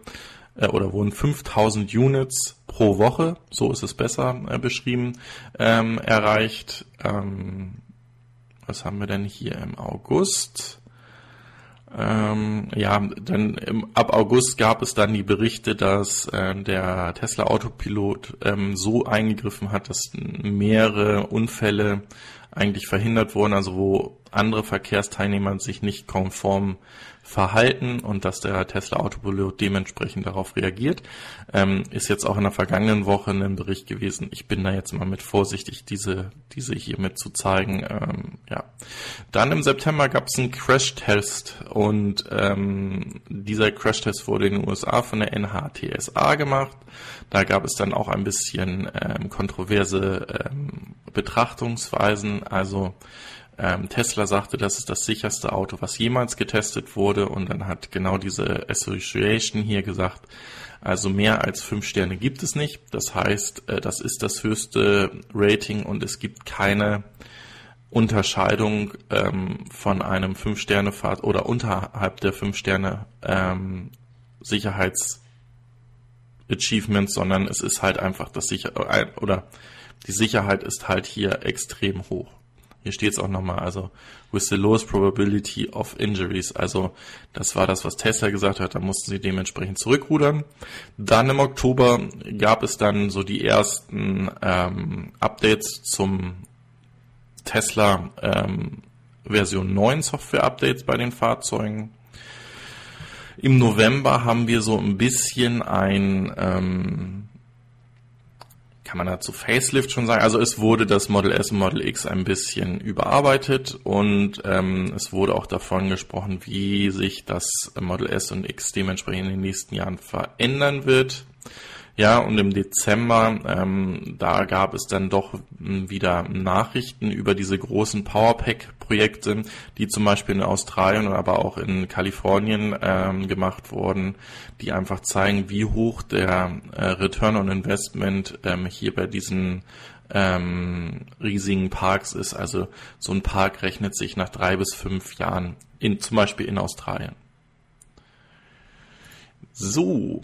Äh, oder wurden 5000 Units pro Woche, so ist es besser äh, beschrieben, ähm, erreicht. Ähm, was haben wir denn hier im August? Ähm, ja, dann im, ab August gab es dann die Berichte, dass äh, der Tesla Autopilot ähm, so eingegriffen hat, dass mehrere Unfälle eigentlich verhindert wurden, also wo andere Verkehrsteilnehmer sich nicht konform verhalten und dass der Tesla Autopilot dementsprechend darauf reagiert. Ähm, ist jetzt auch in der vergangenen Woche ein Bericht gewesen. Ich bin da jetzt mal mit vorsichtig, diese, diese hier mit zu zeigen. Ähm, ja. Dann im September gab es einen Crash-Test und ähm, dieser Crash-Test wurde in den USA von der NHTSA gemacht. Da gab es dann auch ein bisschen ähm, kontroverse ähm, Betrachtungsweisen. Also ähm, Tesla sagte, das ist das sicherste Auto, was jemals getestet wurde. Und dann hat genau diese Association hier gesagt, also mehr als fünf Sterne gibt es nicht. Das heißt, äh, das ist das höchste Rating und es gibt keine Unterscheidung ähm, von einem fünf Sterne Fahrt oder unterhalb der fünf Sterne ähm, Achievements, sondern es ist halt einfach das sicher äh, oder die Sicherheit ist halt hier extrem hoch. Hier steht es auch nochmal, also with the lowest probability of injuries. Also das war das, was Tesla gesagt hat, da mussten sie dementsprechend zurückrudern. Dann im Oktober gab es dann so die ersten ähm, Updates zum Tesla ähm, Version 9 Software-Updates bei den Fahrzeugen. Im November haben wir so ein bisschen ein ähm, kann man dazu Facelift schon sagen? Also es wurde das Model S und Model X ein bisschen überarbeitet und ähm, es wurde auch davon gesprochen, wie sich das Model S und X dementsprechend in den nächsten Jahren verändern wird. Ja, und im Dezember, ähm, da gab es dann doch wieder Nachrichten über diese großen Powerpack-Projekte, die zum Beispiel in Australien, aber auch in Kalifornien ähm, gemacht wurden, die einfach zeigen, wie hoch der äh, Return on Investment ähm, hier bei diesen ähm, riesigen Parks ist. Also so ein Park rechnet sich nach drei bis fünf Jahren, in, zum Beispiel in Australien. So,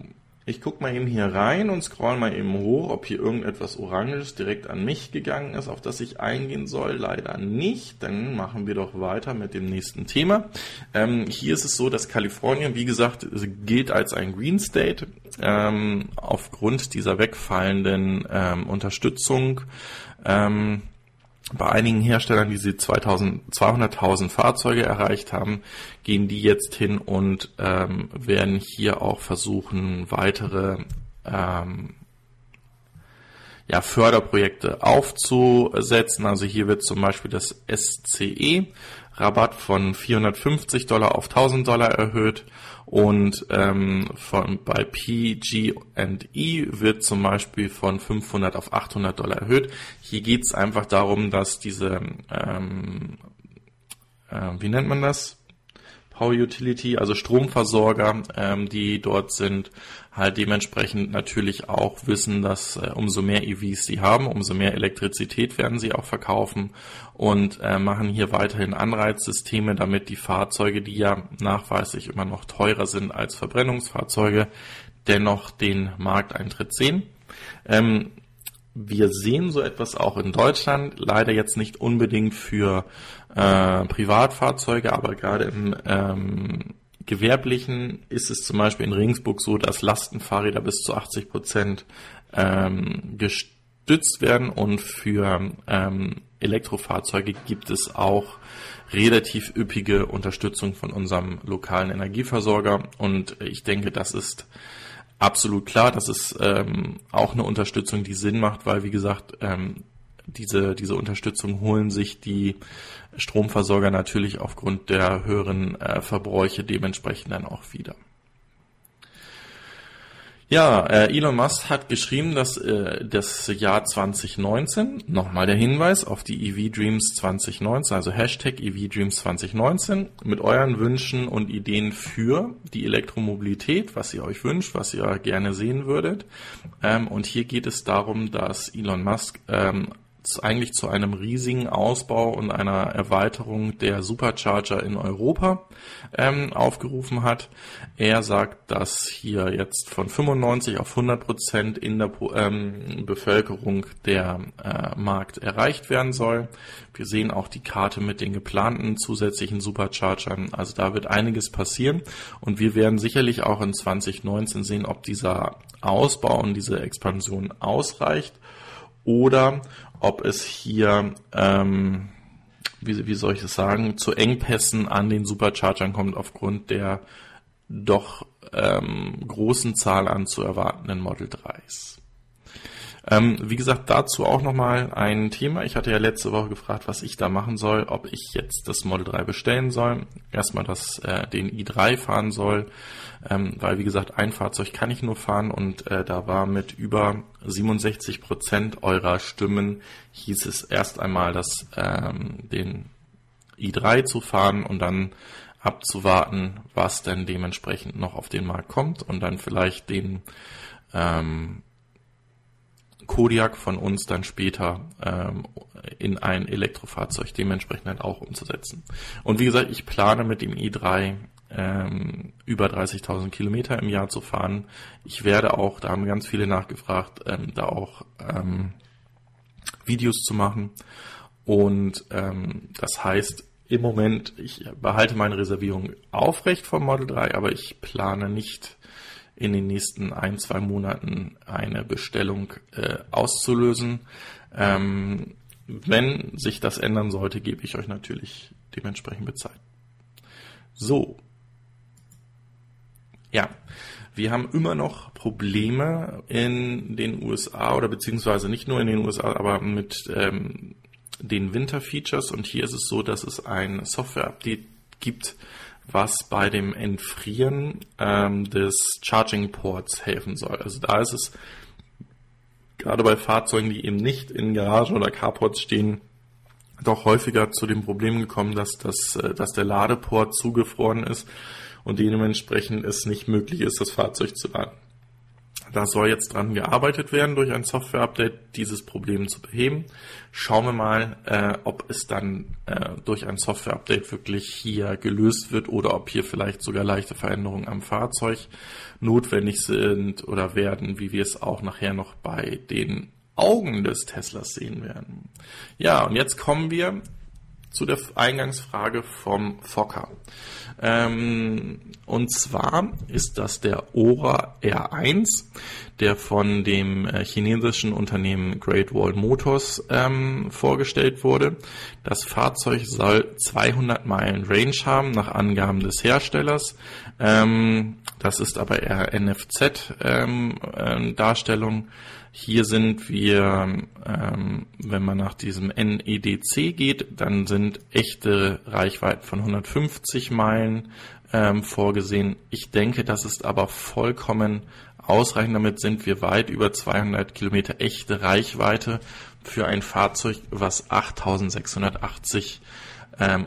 ich gucke mal eben hier rein und scroll mal eben hoch, ob hier irgendetwas Oranges direkt an mich gegangen ist, auf das ich eingehen soll. Leider nicht. Dann machen wir doch weiter mit dem nächsten Thema. Ähm, hier ist es so, dass Kalifornien, wie gesagt, gilt als ein Green State. Ähm, aufgrund dieser wegfallenden ähm, Unterstützung ähm, bei einigen Herstellern, die sie 200.000 Fahrzeuge erreicht haben, gehen die jetzt hin und ähm, werden hier auch versuchen, weitere ähm, ja, Förderprojekte aufzusetzen. Also hier wird zum Beispiel das SCE Rabatt von 450 Dollar auf 1000 Dollar erhöht und ähm, von, bei PG&E wird zum Beispiel von 500 auf 800 Dollar erhöht. Hier geht es einfach darum, dass diese, ähm, äh, wie nennt man das? Power Utility, also Stromversorger, ähm, die dort sind, halt dementsprechend natürlich auch wissen, dass äh, umso mehr EVs sie haben, umso mehr Elektrizität werden sie auch verkaufen und äh, machen hier weiterhin Anreizsysteme, damit die Fahrzeuge, die ja nachweislich immer noch teurer sind als Verbrennungsfahrzeuge, dennoch den Markteintritt sehen. Ähm, wir sehen so etwas auch in Deutschland, leider jetzt nicht unbedingt für äh, Privatfahrzeuge, aber gerade im ähm, Gewerblichen ist es zum Beispiel in Regensburg so, dass Lastenfahrräder bis zu 80 Prozent ähm, gestützt werden und für ähm, Elektrofahrzeuge gibt es auch relativ üppige Unterstützung von unserem lokalen Energieversorger und ich denke, das ist absolut klar. Das ist ähm, auch eine Unterstützung, die Sinn macht, weil wie gesagt, ähm, diese, diese Unterstützung holen sich die Stromversorger natürlich aufgrund der höheren äh, Verbräuche dementsprechend dann auch wieder. Ja, äh, Elon Musk hat geschrieben, dass äh, das Jahr 2019, nochmal der Hinweis auf die EV Dreams 2019, also Hashtag EV Dreams 2019, mit euren Wünschen und Ideen für die Elektromobilität, was ihr euch wünscht, was ihr gerne sehen würdet. Ähm, und hier geht es darum, dass Elon Musk ähm, eigentlich zu einem riesigen Ausbau und einer Erweiterung der Supercharger in Europa ähm, aufgerufen hat. Er sagt, dass hier jetzt von 95 auf 100 Prozent in der ähm, Bevölkerung der äh, Markt erreicht werden soll. Wir sehen auch die Karte mit den geplanten zusätzlichen Superchargern. Also da wird einiges passieren und wir werden sicherlich auch in 2019 sehen, ob dieser Ausbau und diese Expansion ausreicht oder ob es hier, ähm, wie, wie soll ich es sagen, zu Engpässen an den Superchargern kommt aufgrund der doch ähm, großen Zahl an zu erwartenden Model 3s. Ähm, wie gesagt, dazu auch nochmal ein Thema. Ich hatte ja letzte Woche gefragt, was ich da machen soll, ob ich jetzt das Model 3 bestellen soll, erstmal das, äh, den i3 fahren soll, ähm, weil wie gesagt, ein Fahrzeug kann ich nur fahren und äh, da war mit über 67 Prozent eurer Stimmen hieß es erst einmal, dass ähm, den i3 zu fahren und dann abzuwarten, was denn dementsprechend noch auf den Markt kommt und dann vielleicht den ähm, Kodiak von uns dann später ähm, in ein Elektrofahrzeug dementsprechend dann auch umzusetzen. Und wie gesagt, ich plane mit dem i3 ähm, über 30.000 Kilometer im Jahr zu fahren. Ich werde auch, da haben ganz viele nachgefragt, ähm, da auch ähm, Videos zu machen. Und ähm, das heißt, im Moment, ich behalte meine Reservierung aufrecht vom Model 3, aber ich plane nicht in den nächsten ein, zwei Monaten eine Bestellung äh, auszulösen. Ähm, wenn sich das ändern sollte, gebe ich euch natürlich dementsprechend Bescheid. So. Ja, wir haben immer noch Probleme in den USA oder beziehungsweise nicht nur in den USA, aber mit ähm, den Winter-Features. Und hier ist es so, dass es ein Software-Update gibt, was bei dem Entfrieren ähm, des Charging Ports helfen soll. Also da ist es gerade bei Fahrzeugen, die eben nicht in Garagen oder Carports stehen, doch häufiger zu dem Problem gekommen, dass, das, äh, dass der Ladeport zugefroren ist und dementsprechend es nicht möglich ist, das Fahrzeug zu laden. Da soll jetzt dran gearbeitet werden durch ein Software-Update, dieses Problem zu beheben. Schauen wir mal, äh, ob es dann äh, durch ein Software-Update wirklich hier gelöst wird oder ob hier vielleicht sogar leichte Veränderungen am Fahrzeug notwendig sind oder werden, wie wir es auch nachher noch bei den Augen des Teslas sehen werden. Ja, und jetzt kommen wir zu der Eingangsfrage vom Fokker. Ähm, und zwar ist das der Ora R1, der von dem äh, chinesischen Unternehmen Great Wall Motors ähm, vorgestellt wurde. Das Fahrzeug soll 200 Meilen Range haben, nach Angaben des Herstellers. Ähm, das ist aber eher NFC-Darstellung. Hier sind wir, ähm, wenn man nach diesem NEDC geht, dann sind echte Reichweiten von 150 Meilen ähm, vorgesehen. Ich denke, das ist aber vollkommen ausreichend. Damit sind wir weit über 200 Kilometer echte Reichweite für ein Fahrzeug, was 8680 ähm,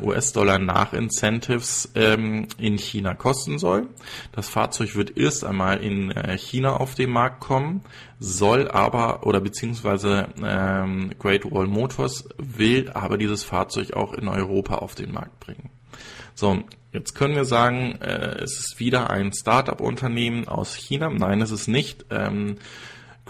US-Dollar nach Incentives ähm, in China kosten soll. Das Fahrzeug wird erst einmal in äh, China auf den Markt kommen, soll aber oder beziehungsweise ähm, Great Wall Motors will aber dieses Fahrzeug auch in Europa auf den Markt bringen. So, jetzt können wir sagen, äh, es ist wieder ein Start-up-Unternehmen aus China. Nein, es ist nicht. Ähm,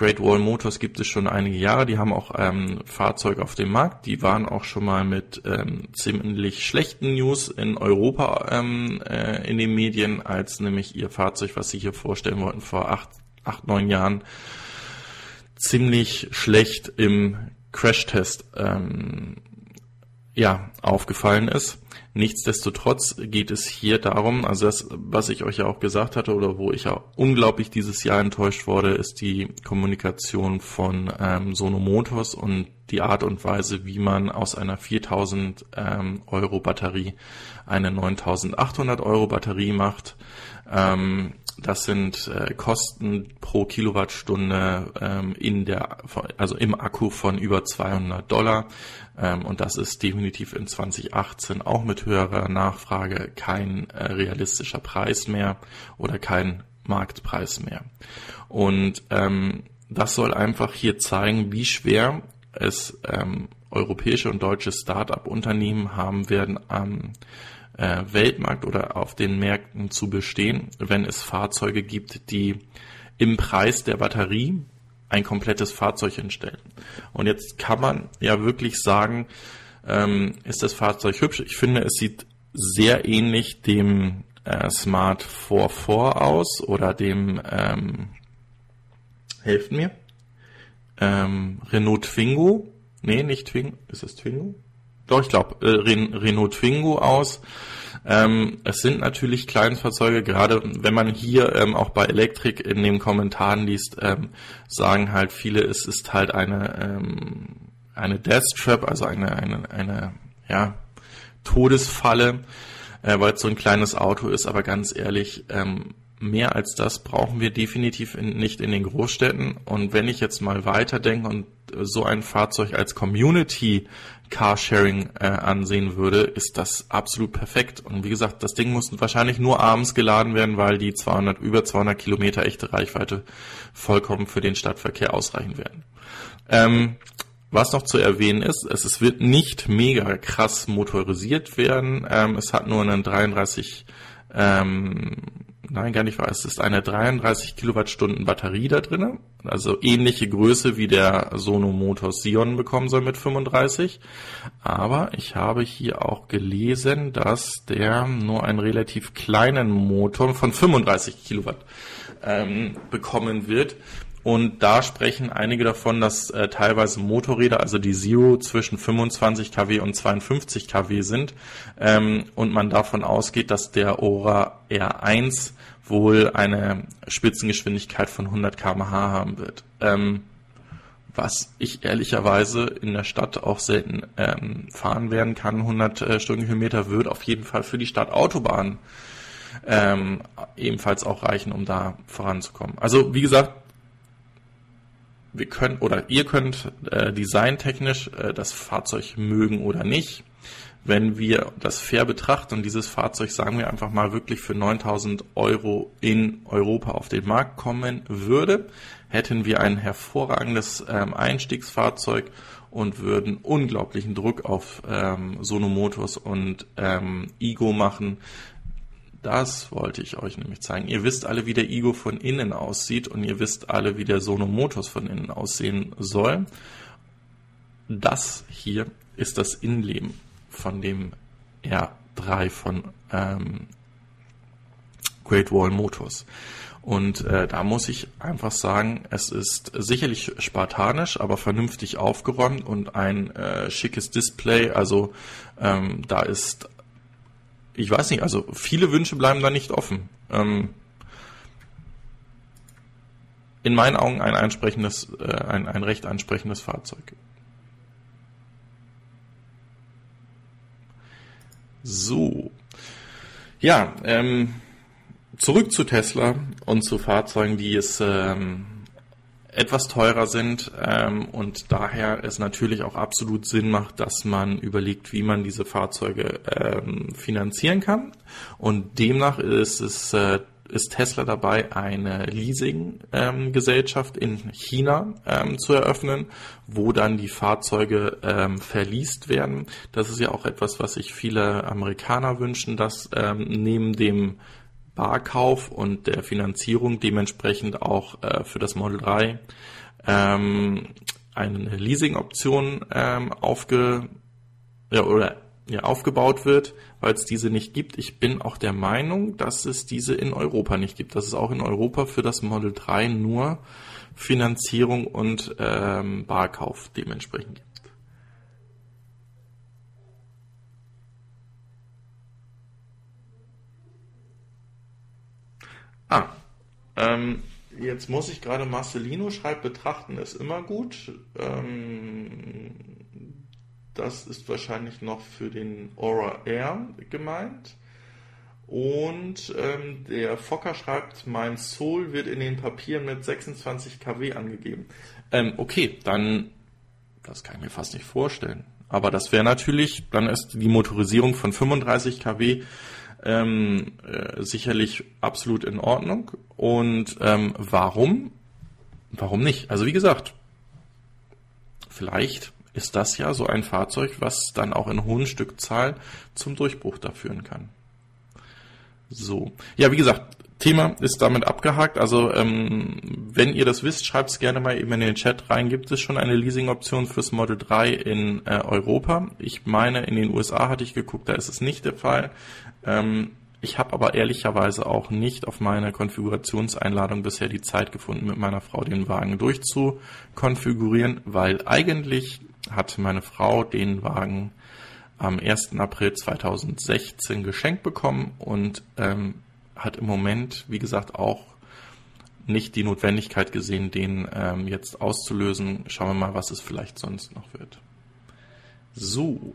Great Wall Motors gibt es schon einige Jahre. Die haben auch ähm, Fahrzeuge auf dem Markt. Die waren auch schon mal mit ähm, ziemlich schlechten News in Europa ähm, äh, in den Medien, als nämlich ihr Fahrzeug, was sie hier vorstellen wollten, vor acht, acht neun Jahren ziemlich schlecht im Crashtest ähm, ja, aufgefallen ist. Nichtsdestotrotz geht es hier darum, also das, was ich euch ja auch gesagt hatte oder wo ich ja unglaublich dieses Jahr enttäuscht wurde, ist die Kommunikation von ähm, Sono Motors und die Art und Weise, wie man aus einer 4000 ähm, Euro Batterie eine 9800 Euro Batterie macht. Ähm, das sind äh, Kosten pro Kilowattstunde ähm, in der, also im Akku von über 200 Dollar. Ähm, und das ist definitiv in 2018 auch mit höherer Nachfrage kein äh, realistischer Preis mehr oder kein Marktpreis mehr. Und ähm, das soll einfach hier zeigen, wie schwer es ähm, europäische und deutsche Start-up-Unternehmen haben werden, am äh, Weltmarkt oder auf den Märkten zu bestehen, wenn es Fahrzeuge gibt, die im Preis der Batterie ein komplettes Fahrzeug hinstellen. Und jetzt kann man ja wirklich sagen, ähm, ist das Fahrzeug hübsch? Ich finde, es sieht sehr ähnlich dem äh, Smart 4.4 aus oder dem, ähm, helft mir, ähm, Renault Twingo. Nee, nicht Twingo. Ist es Twingo? Doch, ich glaube, äh, Renault Twingo aus. Ähm, es sind natürlich Kleinfahrzeuge, gerade wenn man hier ähm, auch bei Elektrik in den Kommentaren liest, ähm, sagen halt viele, es ist halt eine, ähm, eine Death Trap, also eine, eine, eine ja, Todesfalle, äh, weil es so ein kleines Auto ist, aber ganz ehrlich, ähm, mehr als das brauchen wir definitiv in, nicht in den Großstädten. Und wenn ich jetzt mal weiterdenke und so ein Fahrzeug als Community Carsharing äh, ansehen würde, ist das absolut perfekt. Und wie gesagt, das Ding muss wahrscheinlich nur abends geladen werden, weil die 200, über 200 Kilometer echte Reichweite vollkommen für den Stadtverkehr ausreichen werden. Ähm, was noch zu erwähnen ist, es, es wird nicht mega krass motorisiert werden. Ähm, es hat nur einen 33 ähm, nein, gar nicht wahr. Es ist eine 33 Kilowattstunden Batterie da drin, also ähnliche Größe wie der Sono Motor Sion bekommen soll mit 35. Aber ich habe hier auch gelesen, dass der nur einen relativ kleinen Motor von 35 Kilowatt ähm, bekommen wird. Und da sprechen einige davon, dass äh, teilweise Motorräder, also die Zero, zwischen 25 kW und 52 kW sind. Ähm, und man davon ausgeht, dass der Ora R1 wohl eine Spitzengeschwindigkeit von 100 km/h haben wird. Ähm, was ich ehrlicherweise in der Stadt auch selten ähm, fahren werden kann. 100 äh, Stundenkilometer wird auf jeden Fall für die Stadtautobahn ähm, ebenfalls auch reichen, um da voranzukommen. Also wie gesagt, wir können oder ihr könnt äh, designtechnisch äh, das Fahrzeug mögen oder nicht. wenn wir das fair betrachten und dieses Fahrzeug, sagen wir einfach mal, wirklich für 9000 Euro in Europa auf den Markt kommen würde, hätten wir ein hervorragendes ähm, Einstiegsfahrzeug und würden unglaublichen Druck auf ähm, Sono Motors und ähm, Igo machen. Das wollte ich euch nämlich zeigen. Ihr wisst alle, wie der Igo von innen aussieht und ihr wisst alle, wie der Sono Motors von innen aussehen soll. Das hier ist das Innenleben von dem R3 von ähm, Great Wall Motors. Und äh, da muss ich einfach sagen, es ist sicherlich spartanisch, aber vernünftig aufgeräumt und ein äh, schickes Display. Also ähm, da ist, ich weiß nicht, also viele Wünsche bleiben da nicht offen. Ähm, in meinen Augen ein ansprechendes, äh, ein, ein recht ansprechendes Fahrzeug. So. Ja, ähm, zurück zu Tesla und zu Fahrzeugen, die es ähm, etwas teurer sind ähm, und daher es natürlich auch absolut Sinn macht, dass man überlegt, wie man diese Fahrzeuge ähm, finanzieren kann. Und demnach ist es äh, ist Tesla dabei, eine Leasing-Gesellschaft ähm, in China ähm, zu eröffnen, wo dann die Fahrzeuge ähm, verliest werden. Das ist ja auch etwas, was sich viele Amerikaner wünschen, dass ähm, neben dem Barkauf und der Finanzierung dementsprechend auch äh, für das Model 3 ähm, eine Leasing-Option ähm, aufge ja, oder ja, aufgebaut wird, weil es diese nicht gibt. Ich bin auch der Meinung, dass es diese in Europa nicht gibt, dass es auch in Europa für das Model 3 nur Finanzierung und ähm, Barkauf dementsprechend gibt. Ah, ähm, jetzt muss ich gerade Marcelino schreibt, betrachten ist immer gut. Ähm, das ist wahrscheinlich noch für den Aura Air gemeint. Und ähm, der Fokker schreibt, mein Soul wird in den Papieren mit 26 kW angegeben. Ähm, okay, dann, das kann ich mir fast nicht vorstellen. Aber das wäre natürlich, dann ist die Motorisierung von 35 kW ähm, äh, sicherlich absolut in Ordnung. Und ähm, warum? Warum nicht? Also wie gesagt, vielleicht ist das ja so ein Fahrzeug, was dann auch in hohen Stückzahlen zum Durchbruch da führen kann. So. Ja, wie gesagt, Thema ist damit abgehakt. Also ähm, wenn ihr das wisst, schreibt es gerne mal eben in den Chat rein. Gibt es schon eine Leasing-Option fürs Model 3 in äh, Europa? Ich meine, in den USA hatte ich geguckt, da ist es nicht der Fall. Ähm, ich habe aber ehrlicherweise auch nicht auf meiner Konfigurationseinladung bisher die Zeit gefunden, mit meiner Frau den Wagen durchzukonfigurieren, weil eigentlich hat meine Frau den Wagen am 1. April 2016 geschenkt bekommen und ähm, hat im Moment, wie gesagt, auch nicht die Notwendigkeit gesehen, den ähm, jetzt auszulösen. Schauen wir mal, was es vielleicht sonst noch wird. So,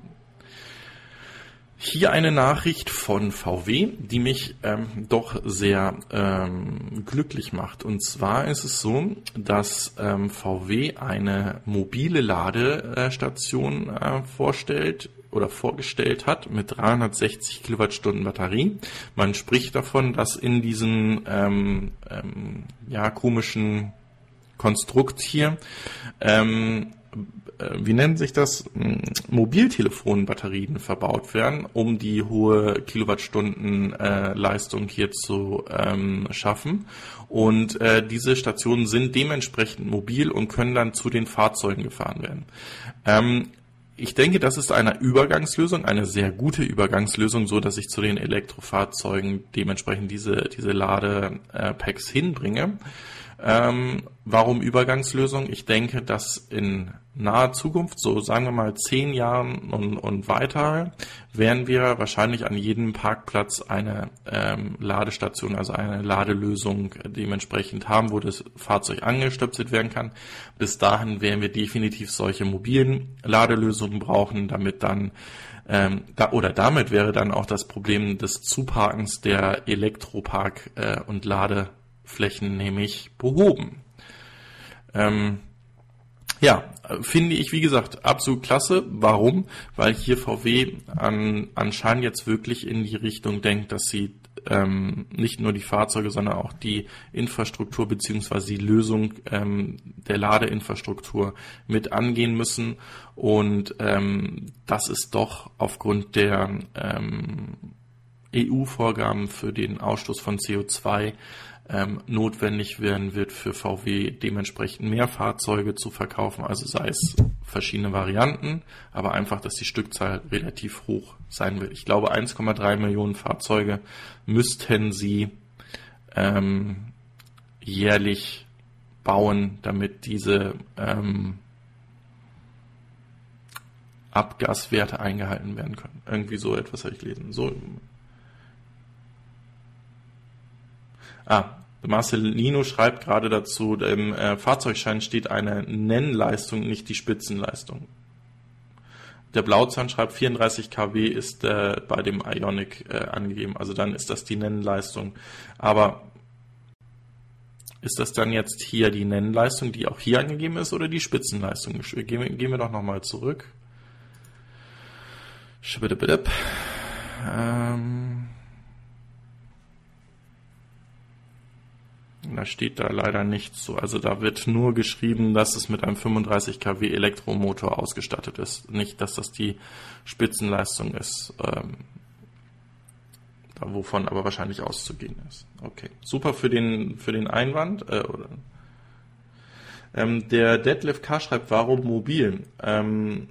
hier eine Nachricht von VW, die mich ähm, doch sehr ähm, glücklich macht. Und zwar ist es so, dass ähm, VW eine mobile Ladestation äh, vorstellt oder vorgestellt hat mit 360 Kilowattstunden Batterie. Man spricht davon, dass in diesem ähm, ähm, ja komischen Konstrukt hier ähm, äh, wie nennt sich das, Mobiltelefonbatterien verbaut werden, um die hohe Kilowattstunden äh, Leistung hier zu ähm, schaffen. Und äh, diese Stationen sind dementsprechend mobil und können dann zu den Fahrzeugen gefahren werden. Ähm, ich denke, das ist eine Übergangslösung, eine sehr gute Übergangslösung, so dass ich zu den Elektrofahrzeugen dementsprechend diese, diese Ladepacks hinbringe. Ähm, warum Übergangslösung? Ich denke, dass in naher Zukunft, so sagen wir mal zehn Jahren und, und weiter, werden wir wahrscheinlich an jedem Parkplatz eine ähm, Ladestation, also eine Ladelösung dementsprechend haben, wo das Fahrzeug angestöpselt werden kann. Bis dahin werden wir definitiv solche mobilen Ladelösungen brauchen, damit dann ähm, da, oder damit wäre dann auch das Problem des Zuparkens der Elektropark- äh, und Ladeflächen nämlich behoben. Ähm, ja, finde ich, wie gesagt, absolut klasse. Warum? Weil hier VW an, anscheinend jetzt wirklich in die Richtung denkt, dass sie ähm, nicht nur die Fahrzeuge, sondern auch die Infrastruktur beziehungsweise die Lösung ähm, der Ladeinfrastruktur mit angehen müssen. Und ähm, das ist doch aufgrund der ähm, EU-Vorgaben für den Ausstoß von CO2 ähm, notwendig werden wird für VW dementsprechend mehr Fahrzeuge zu verkaufen, also sei es verschiedene Varianten, aber einfach, dass die Stückzahl relativ hoch sein wird. Ich glaube 1,3 Millionen Fahrzeuge müssten sie ähm, jährlich bauen, damit diese ähm, Abgaswerte eingehalten werden können. Irgendwie so etwas habe ich gelesen. So Ah, Marcelino schreibt gerade dazu, im äh, Fahrzeugschein steht eine Nennleistung, nicht die Spitzenleistung. Der Blauzahn schreibt 34 kW ist äh, bei dem Ionic äh, angegeben, also dann ist das die Nennleistung. Aber ist das dann jetzt hier die Nennleistung, die auch hier angegeben ist, oder die Spitzenleistung? Gehen, gehen wir doch nochmal zurück. Ähm Da steht da leider nichts so. Also da wird nur geschrieben, dass es mit einem 35 kW Elektromotor ausgestattet ist. Nicht, dass das die Spitzenleistung ist. Ähm, da wovon aber wahrscheinlich auszugehen ist. Okay. Super für den, für den Einwand. Äh, oder, ähm, der Deadlift K schreibt, warum mobil? Ähm,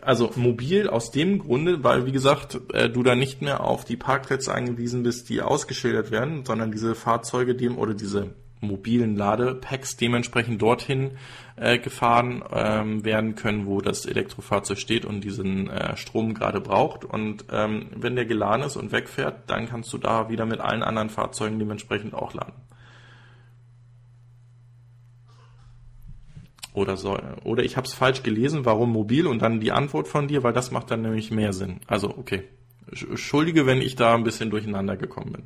also mobil aus dem Grunde, weil wie gesagt, äh, du da nicht mehr auf die Parkplätze angewiesen bist, die ausgeschildert werden, sondern diese Fahrzeuge dem oder diese mobilen Ladepacks dementsprechend dorthin äh, gefahren ähm, werden können, wo das Elektrofahrzeug steht und diesen äh, Strom gerade braucht. Und ähm, wenn der geladen ist und wegfährt, dann kannst du da wieder mit allen anderen Fahrzeugen dementsprechend auch laden. Oder so, oder ich habe es falsch gelesen, warum mobil und dann die Antwort von dir, weil das macht dann nämlich mehr Sinn. Also okay. Entschuldige, wenn ich da ein bisschen durcheinander gekommen bin.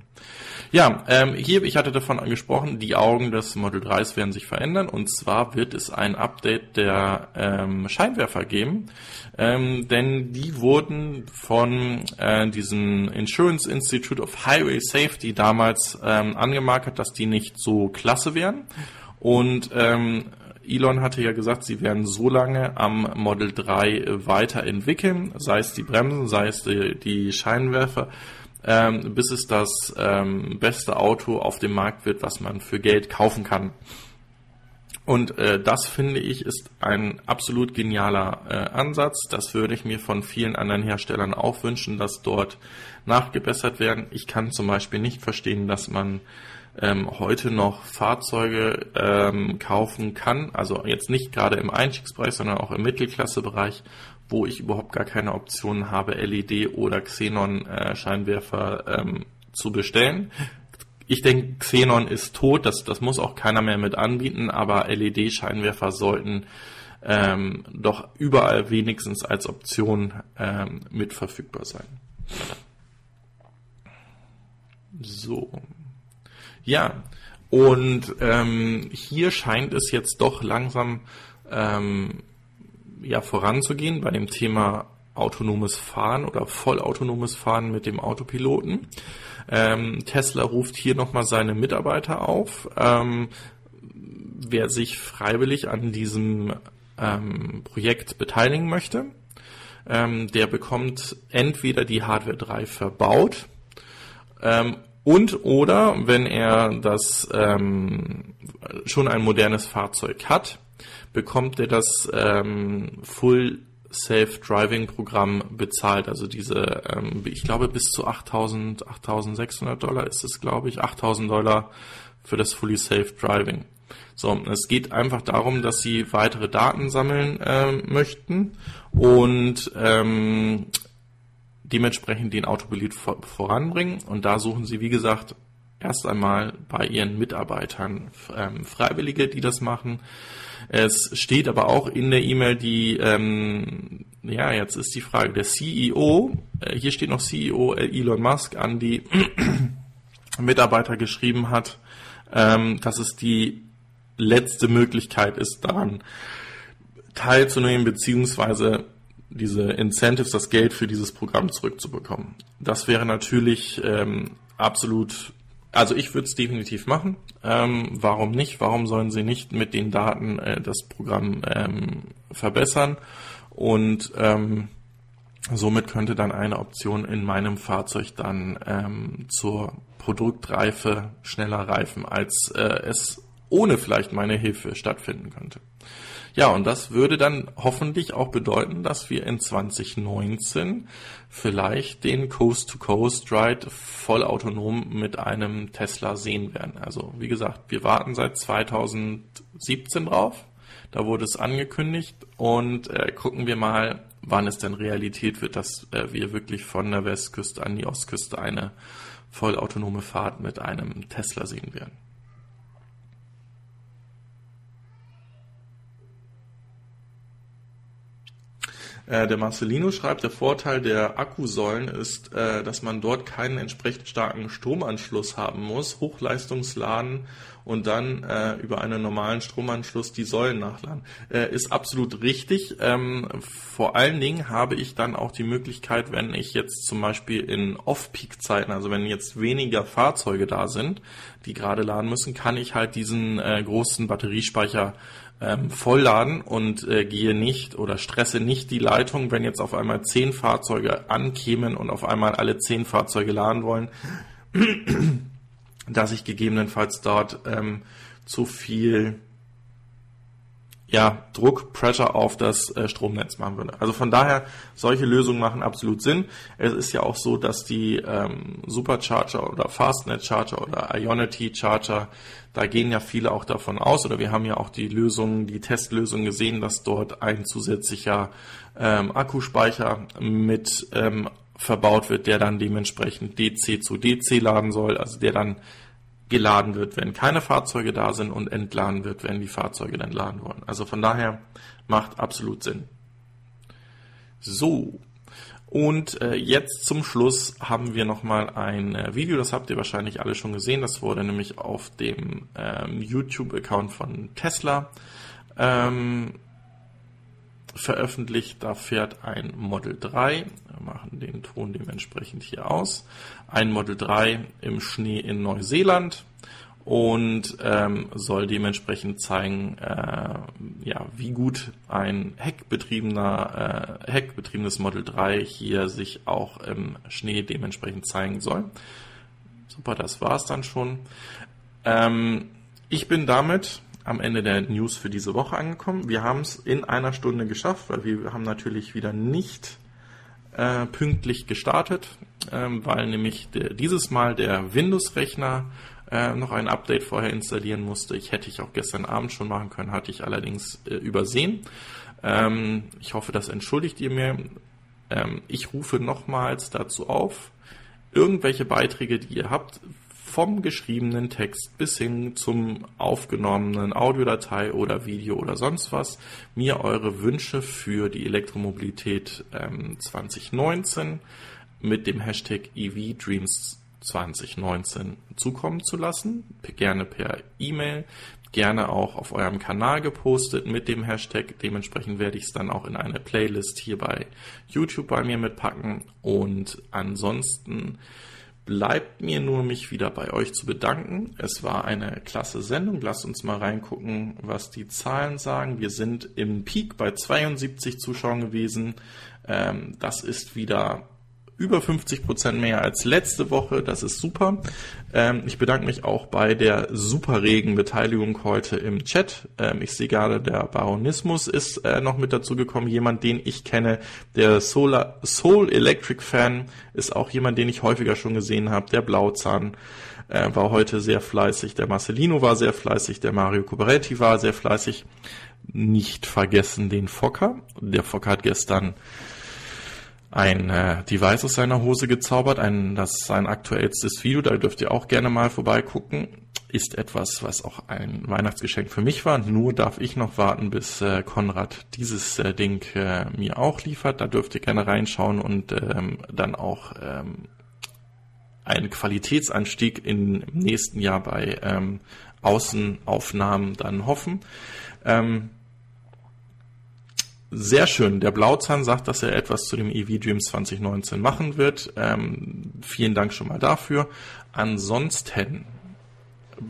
Ja, ähm, hier, ich hatte davon angesprochen, die Augen des Model 3s werden sich verändern und zwar wird es ein Update der ähm, Scheinwerfer geben, ähm, denn die wurden von äh, diesem Insurance Institute of Highway Safety damals ähm, angemarkert, dass die nicht so klasse wären und ähm, Elon hatte ja gesagt, sie werden so lange am Model 3 weiterentwickeln, sei es die Bremsen, sei es die, die Scheinwerfer, ähm, bis es das ähm, beste Auto auf dem Markt wird, was man für Geld kaufen kann. Und äh, das finde ich ist ein absolut genialer äh, Ansatz. Das würde ich mir von vielen anderen Herstellern auch wünschen, dass dort nachgebessert werden. Ich kann zum Beispiel nicht verstehen, dass man ähm, heute noch Fahrzeuge ähm, kaufen kann, also jetzt nicht gerade im Einstiegsbereich, sondern auch im Mittelklassebereich, wo ich überhaupt gar keine Optionen habe, LED oder Xenon-Scheinwerfer äh, ähm, zu bestellen. Ich denke, Xenon ist tot, das, das muss auch keiner mehr mit anbieten, aber LED-Scheinwerfer sollten ähm, doch überall wenigstens als Option ähm, mit verfügbar sein. So, ja, und ähm, hier scheint es jetzt doch langsam ähm, ja, voranzugehen bei dem Thema autonomes Fahren oder vollautonomes Fahren mit dem Autopiloten. Ähm, Tesla ruft hier nochmal seine Mitarbeiter auf. Ähm, wer sich freiwillig an diesem ähm, Projekt beteiligen möchte, ähm, der bekommt entweder die Hardware 3 verbaut ähm, und oder wenn er das ähm, schon ein modernes Fahrzeug hat, bekommt er das ähm, Full Safe Driving Programm bezahlt. Also diese, ähm, ich glaube bis zu 8.000, 8.600 Dollar ist es, glaube ich, 8.000 Dollar für das Fully Safe Driving. So, es geht einfach darum, dass sie weitere Daten sammeln äh, möchten und ähm, dementsprechend den Autobelit voranbringen. Und da suchen sie, wie gesagt, erst einmal bei ihren Mitarbeitern ähm, Freiwillige, die das machen. Es steht aber auch in der E-Mail, die, ähm, ja, jetzt ist die Frage, der CEO, äh, hier steht noch CEO Elon Musk an die Mitarbeiter geschrieben hat, ähm, dass es die letzte Möglichkeit ist, daran teilzunehmen, beziehungsweise diese Incentives, das Geld für dieses Programm zurückzubekommen. Das wäre natürlich ähm, absolut, also ich würde es definitiv machen. Ähm, warum nicht? Warum sollen sie nicht mit den Daten äh, das Programm ähm, verbessern? Und ähm, somit könnte dann eine Option in meinem Fahrzeug dann ähm, zur Produktreife schneller reifen, als äh, es ohne vielleicht meine Hilfe stattfinden könnte. Ja, und das würde dann hoffentlich auch bedeuten, dass wir in 2019 vielleicht den Coast-to-Coast-Ride vollautonom mit einem Tesla sehen werden. Also wie gesagt, wir warten seit 2017 drauf. Da wurde es angekündigt und äh, gucken wir mal, wann es denn Realität wird, dass äh, wir wirklich von der Westküste an die Ostküste eine vollautonome Fahrt mit einem Tesla sehen werden. Äh, der Marcelino schreibt, der Vorteil der Akkusäulen ist, äh, dass man dort keinen entsprechend starken Stromanschluss haben muss, Hochleistungsladen und dann äh, über einen normalen Stromanschluss die Säulen nachladen. Äh, ist absolut richtig. Ähm, vor allen Dingen habe ich dann auch die Möglichkeit, wenn ich jetzt zum Beispiel in Off-Peak-Zeiten, also wenn jetzt weniger Fahrzeuge da sind, die gerade laden müssen, kann ich halt diesen äh, großen Batteriespeicher ähm, vollladen und äh, gehe nicht oder stresse nicht die Leitung, wenn jetzt auf einmal zehn Fahrzeuge ankämen und auf einmal alle zehn Fahrzeuge laden wollen, dass ich gegebenenfalls dort ähm, zu viel ja, Druck, Pressure auf das äh, Stromnetz machen würde. Also von daher, solche Lösungen machen absolut Sinn. Es ist ja auch so, dass die ähm, Supercharger oder Fastnet Charger oder Ionity Charger, da gehen ja viele auch davon aus, oder wir haben ja auch die Lösungen, die Testlösung gesehen, dass dort ein zusätzlicher ähm, Akkuspeicher mit ähm, verbaut wird, der dann dementsprechend DC zu DC laden soll, also der dann geladen wird, wenn keine Fahrzeuge da sind und entladen wird, wenn die Fahrzeuge dann laden wollen. Also von daher macht absolut Sinn. So. Und äh, jetzt zum Schluss haben wir nochmal ein äh, Video, das habt ihr wahrscheinlich alle schon gesehen. Das wurde nämlich auf dem ähm, YouTube-Account von Tesla ähm, veröffentlicht. Da fährt ein Model 3. Wir machen den Ton dementsprechend hier aus. Ein Model 3 im Schnee in Neuseeland und ähm, soll dementsprechend zeigen, äh, ja, wie gut ein heckbetriebener, äh, heckbetriebenes Model 3 hier sich auch im Schnee dementsprechend zeigen soll. Super, das war's dann schon. Ähm, ich bin damit am Ende der News für diese Woche angekommen. Wir haben es in einer Stunde geschafft, weil wir haben natürlich wieder nicht äh, pünktlich gestartet, ähm, weil nämlich der, dieses Mal der Windows-Rechner äh, noch ein Update vorher installieren musste. Ich hätte ich auch gestern Abend schon machen können, hatte ich allerdings äh, übersehen. Ähm, ich hoffe, das entschuldigt ihr mir. Ähm, ich rufe nochmals dazu auf, irgendwelche Beiträge, die ihr habt, vom geschriebenen Text bis hin zum aufgenommenen Audiodatei oder Video oder sonst was, mir eure Wünsche für die Elektromobilität ähm, 2019 mit dem Hashtag EVDreams 2019 zukommen zu lassen. Gerne per E-Mail, gerne auch auf eurem Kanal gepostet mit dem Hashtag. Dementsprechend werde ich es dann auch in eine Playlist hier bei YouTube bei mir mitpacken. Und ansonsten bleibt mir nur, mich wieder bei euch zu bedanken. Es war eine klasse Sendung. Lasst uns mal reingucken, was die Zahlen sagen. Wir sind im Peak bei 72 Zuschauern gewesen. Ähm, das ist wieder über 50 Prozent mehr als letzte Woche. Das ist super. Ähm, ich bedanke mich auch bei der super regen Beteiligung heute im Chat. Ähm, ich sehe gerade, der Baronismus ist äh, noch mit dazu gekommen. Jemand, den ich kenne, der Solar, Soul Electric Fan, ist auch jemand, den ich häufiger schon gesehen habe. Der Blauzahn äh, war heute sehr fleißig. Der Marcelino war sehr fleißig. Der Mario Cubaretti war sehr fleißig. Nicht vergessen den Fokker. Der Fokker hat gestern ein äh, Device aus seiner Hose gezaubert, ein, das ist sein aktuellstes Video, da dürft ihr auch gerne mal vorbeigucken. Ist etwas, was auch ein Weihnachtsgeschenk für mich war. Nur darf ich noch warten, bis äh, Konrad dieses äh, Ding äh, mir auch liefert. Da dürft ihr gerne reinschauen und ähm, dann auch ähm, einen Qualitätsanstieg im nächsten Jahr bei ähm, Außenaufnahmen dann hoffen. Ähm, sehr schön. Der Blauzahn sagt, dass er etwas zu dem EV Dreams 2019 machen wird. Ähm, vielen Dank schon mal dafür. Ansonsten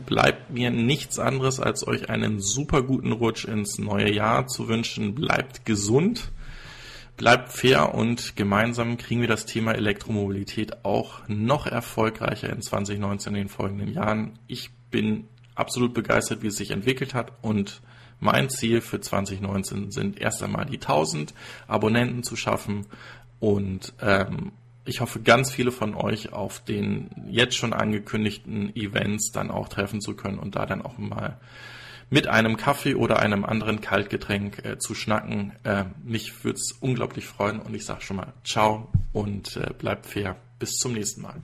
bleibt mir nichts anderes, als euch einen super guten Rutsch ins neue Jahr zu wünschen. Bleibt gesund, bleibt fair und gemeinsam kriegen wir das Thema Elektromobilität auch noch erfolgreicher in 2019 in den folgenden Jahren. Ich bin absolut begeistert, wie es sich entwickelt hat und mein Ziel für 2019 sind erst einmal die 1000 Abonnenten zu schaffen und ähm, ich hoffe, ganz viele von euch auf den jetzt schon angekündigten Events dann auch treffen zu können und da dann auch mal mit einem Kaffee oder einem anderen Kaltgetränk äh, zu schnacken. Äh, mich würde es unglaublich freuen und ich sage schon mal ciao und äh, bleibt fair. Bis zum nächsten Mal.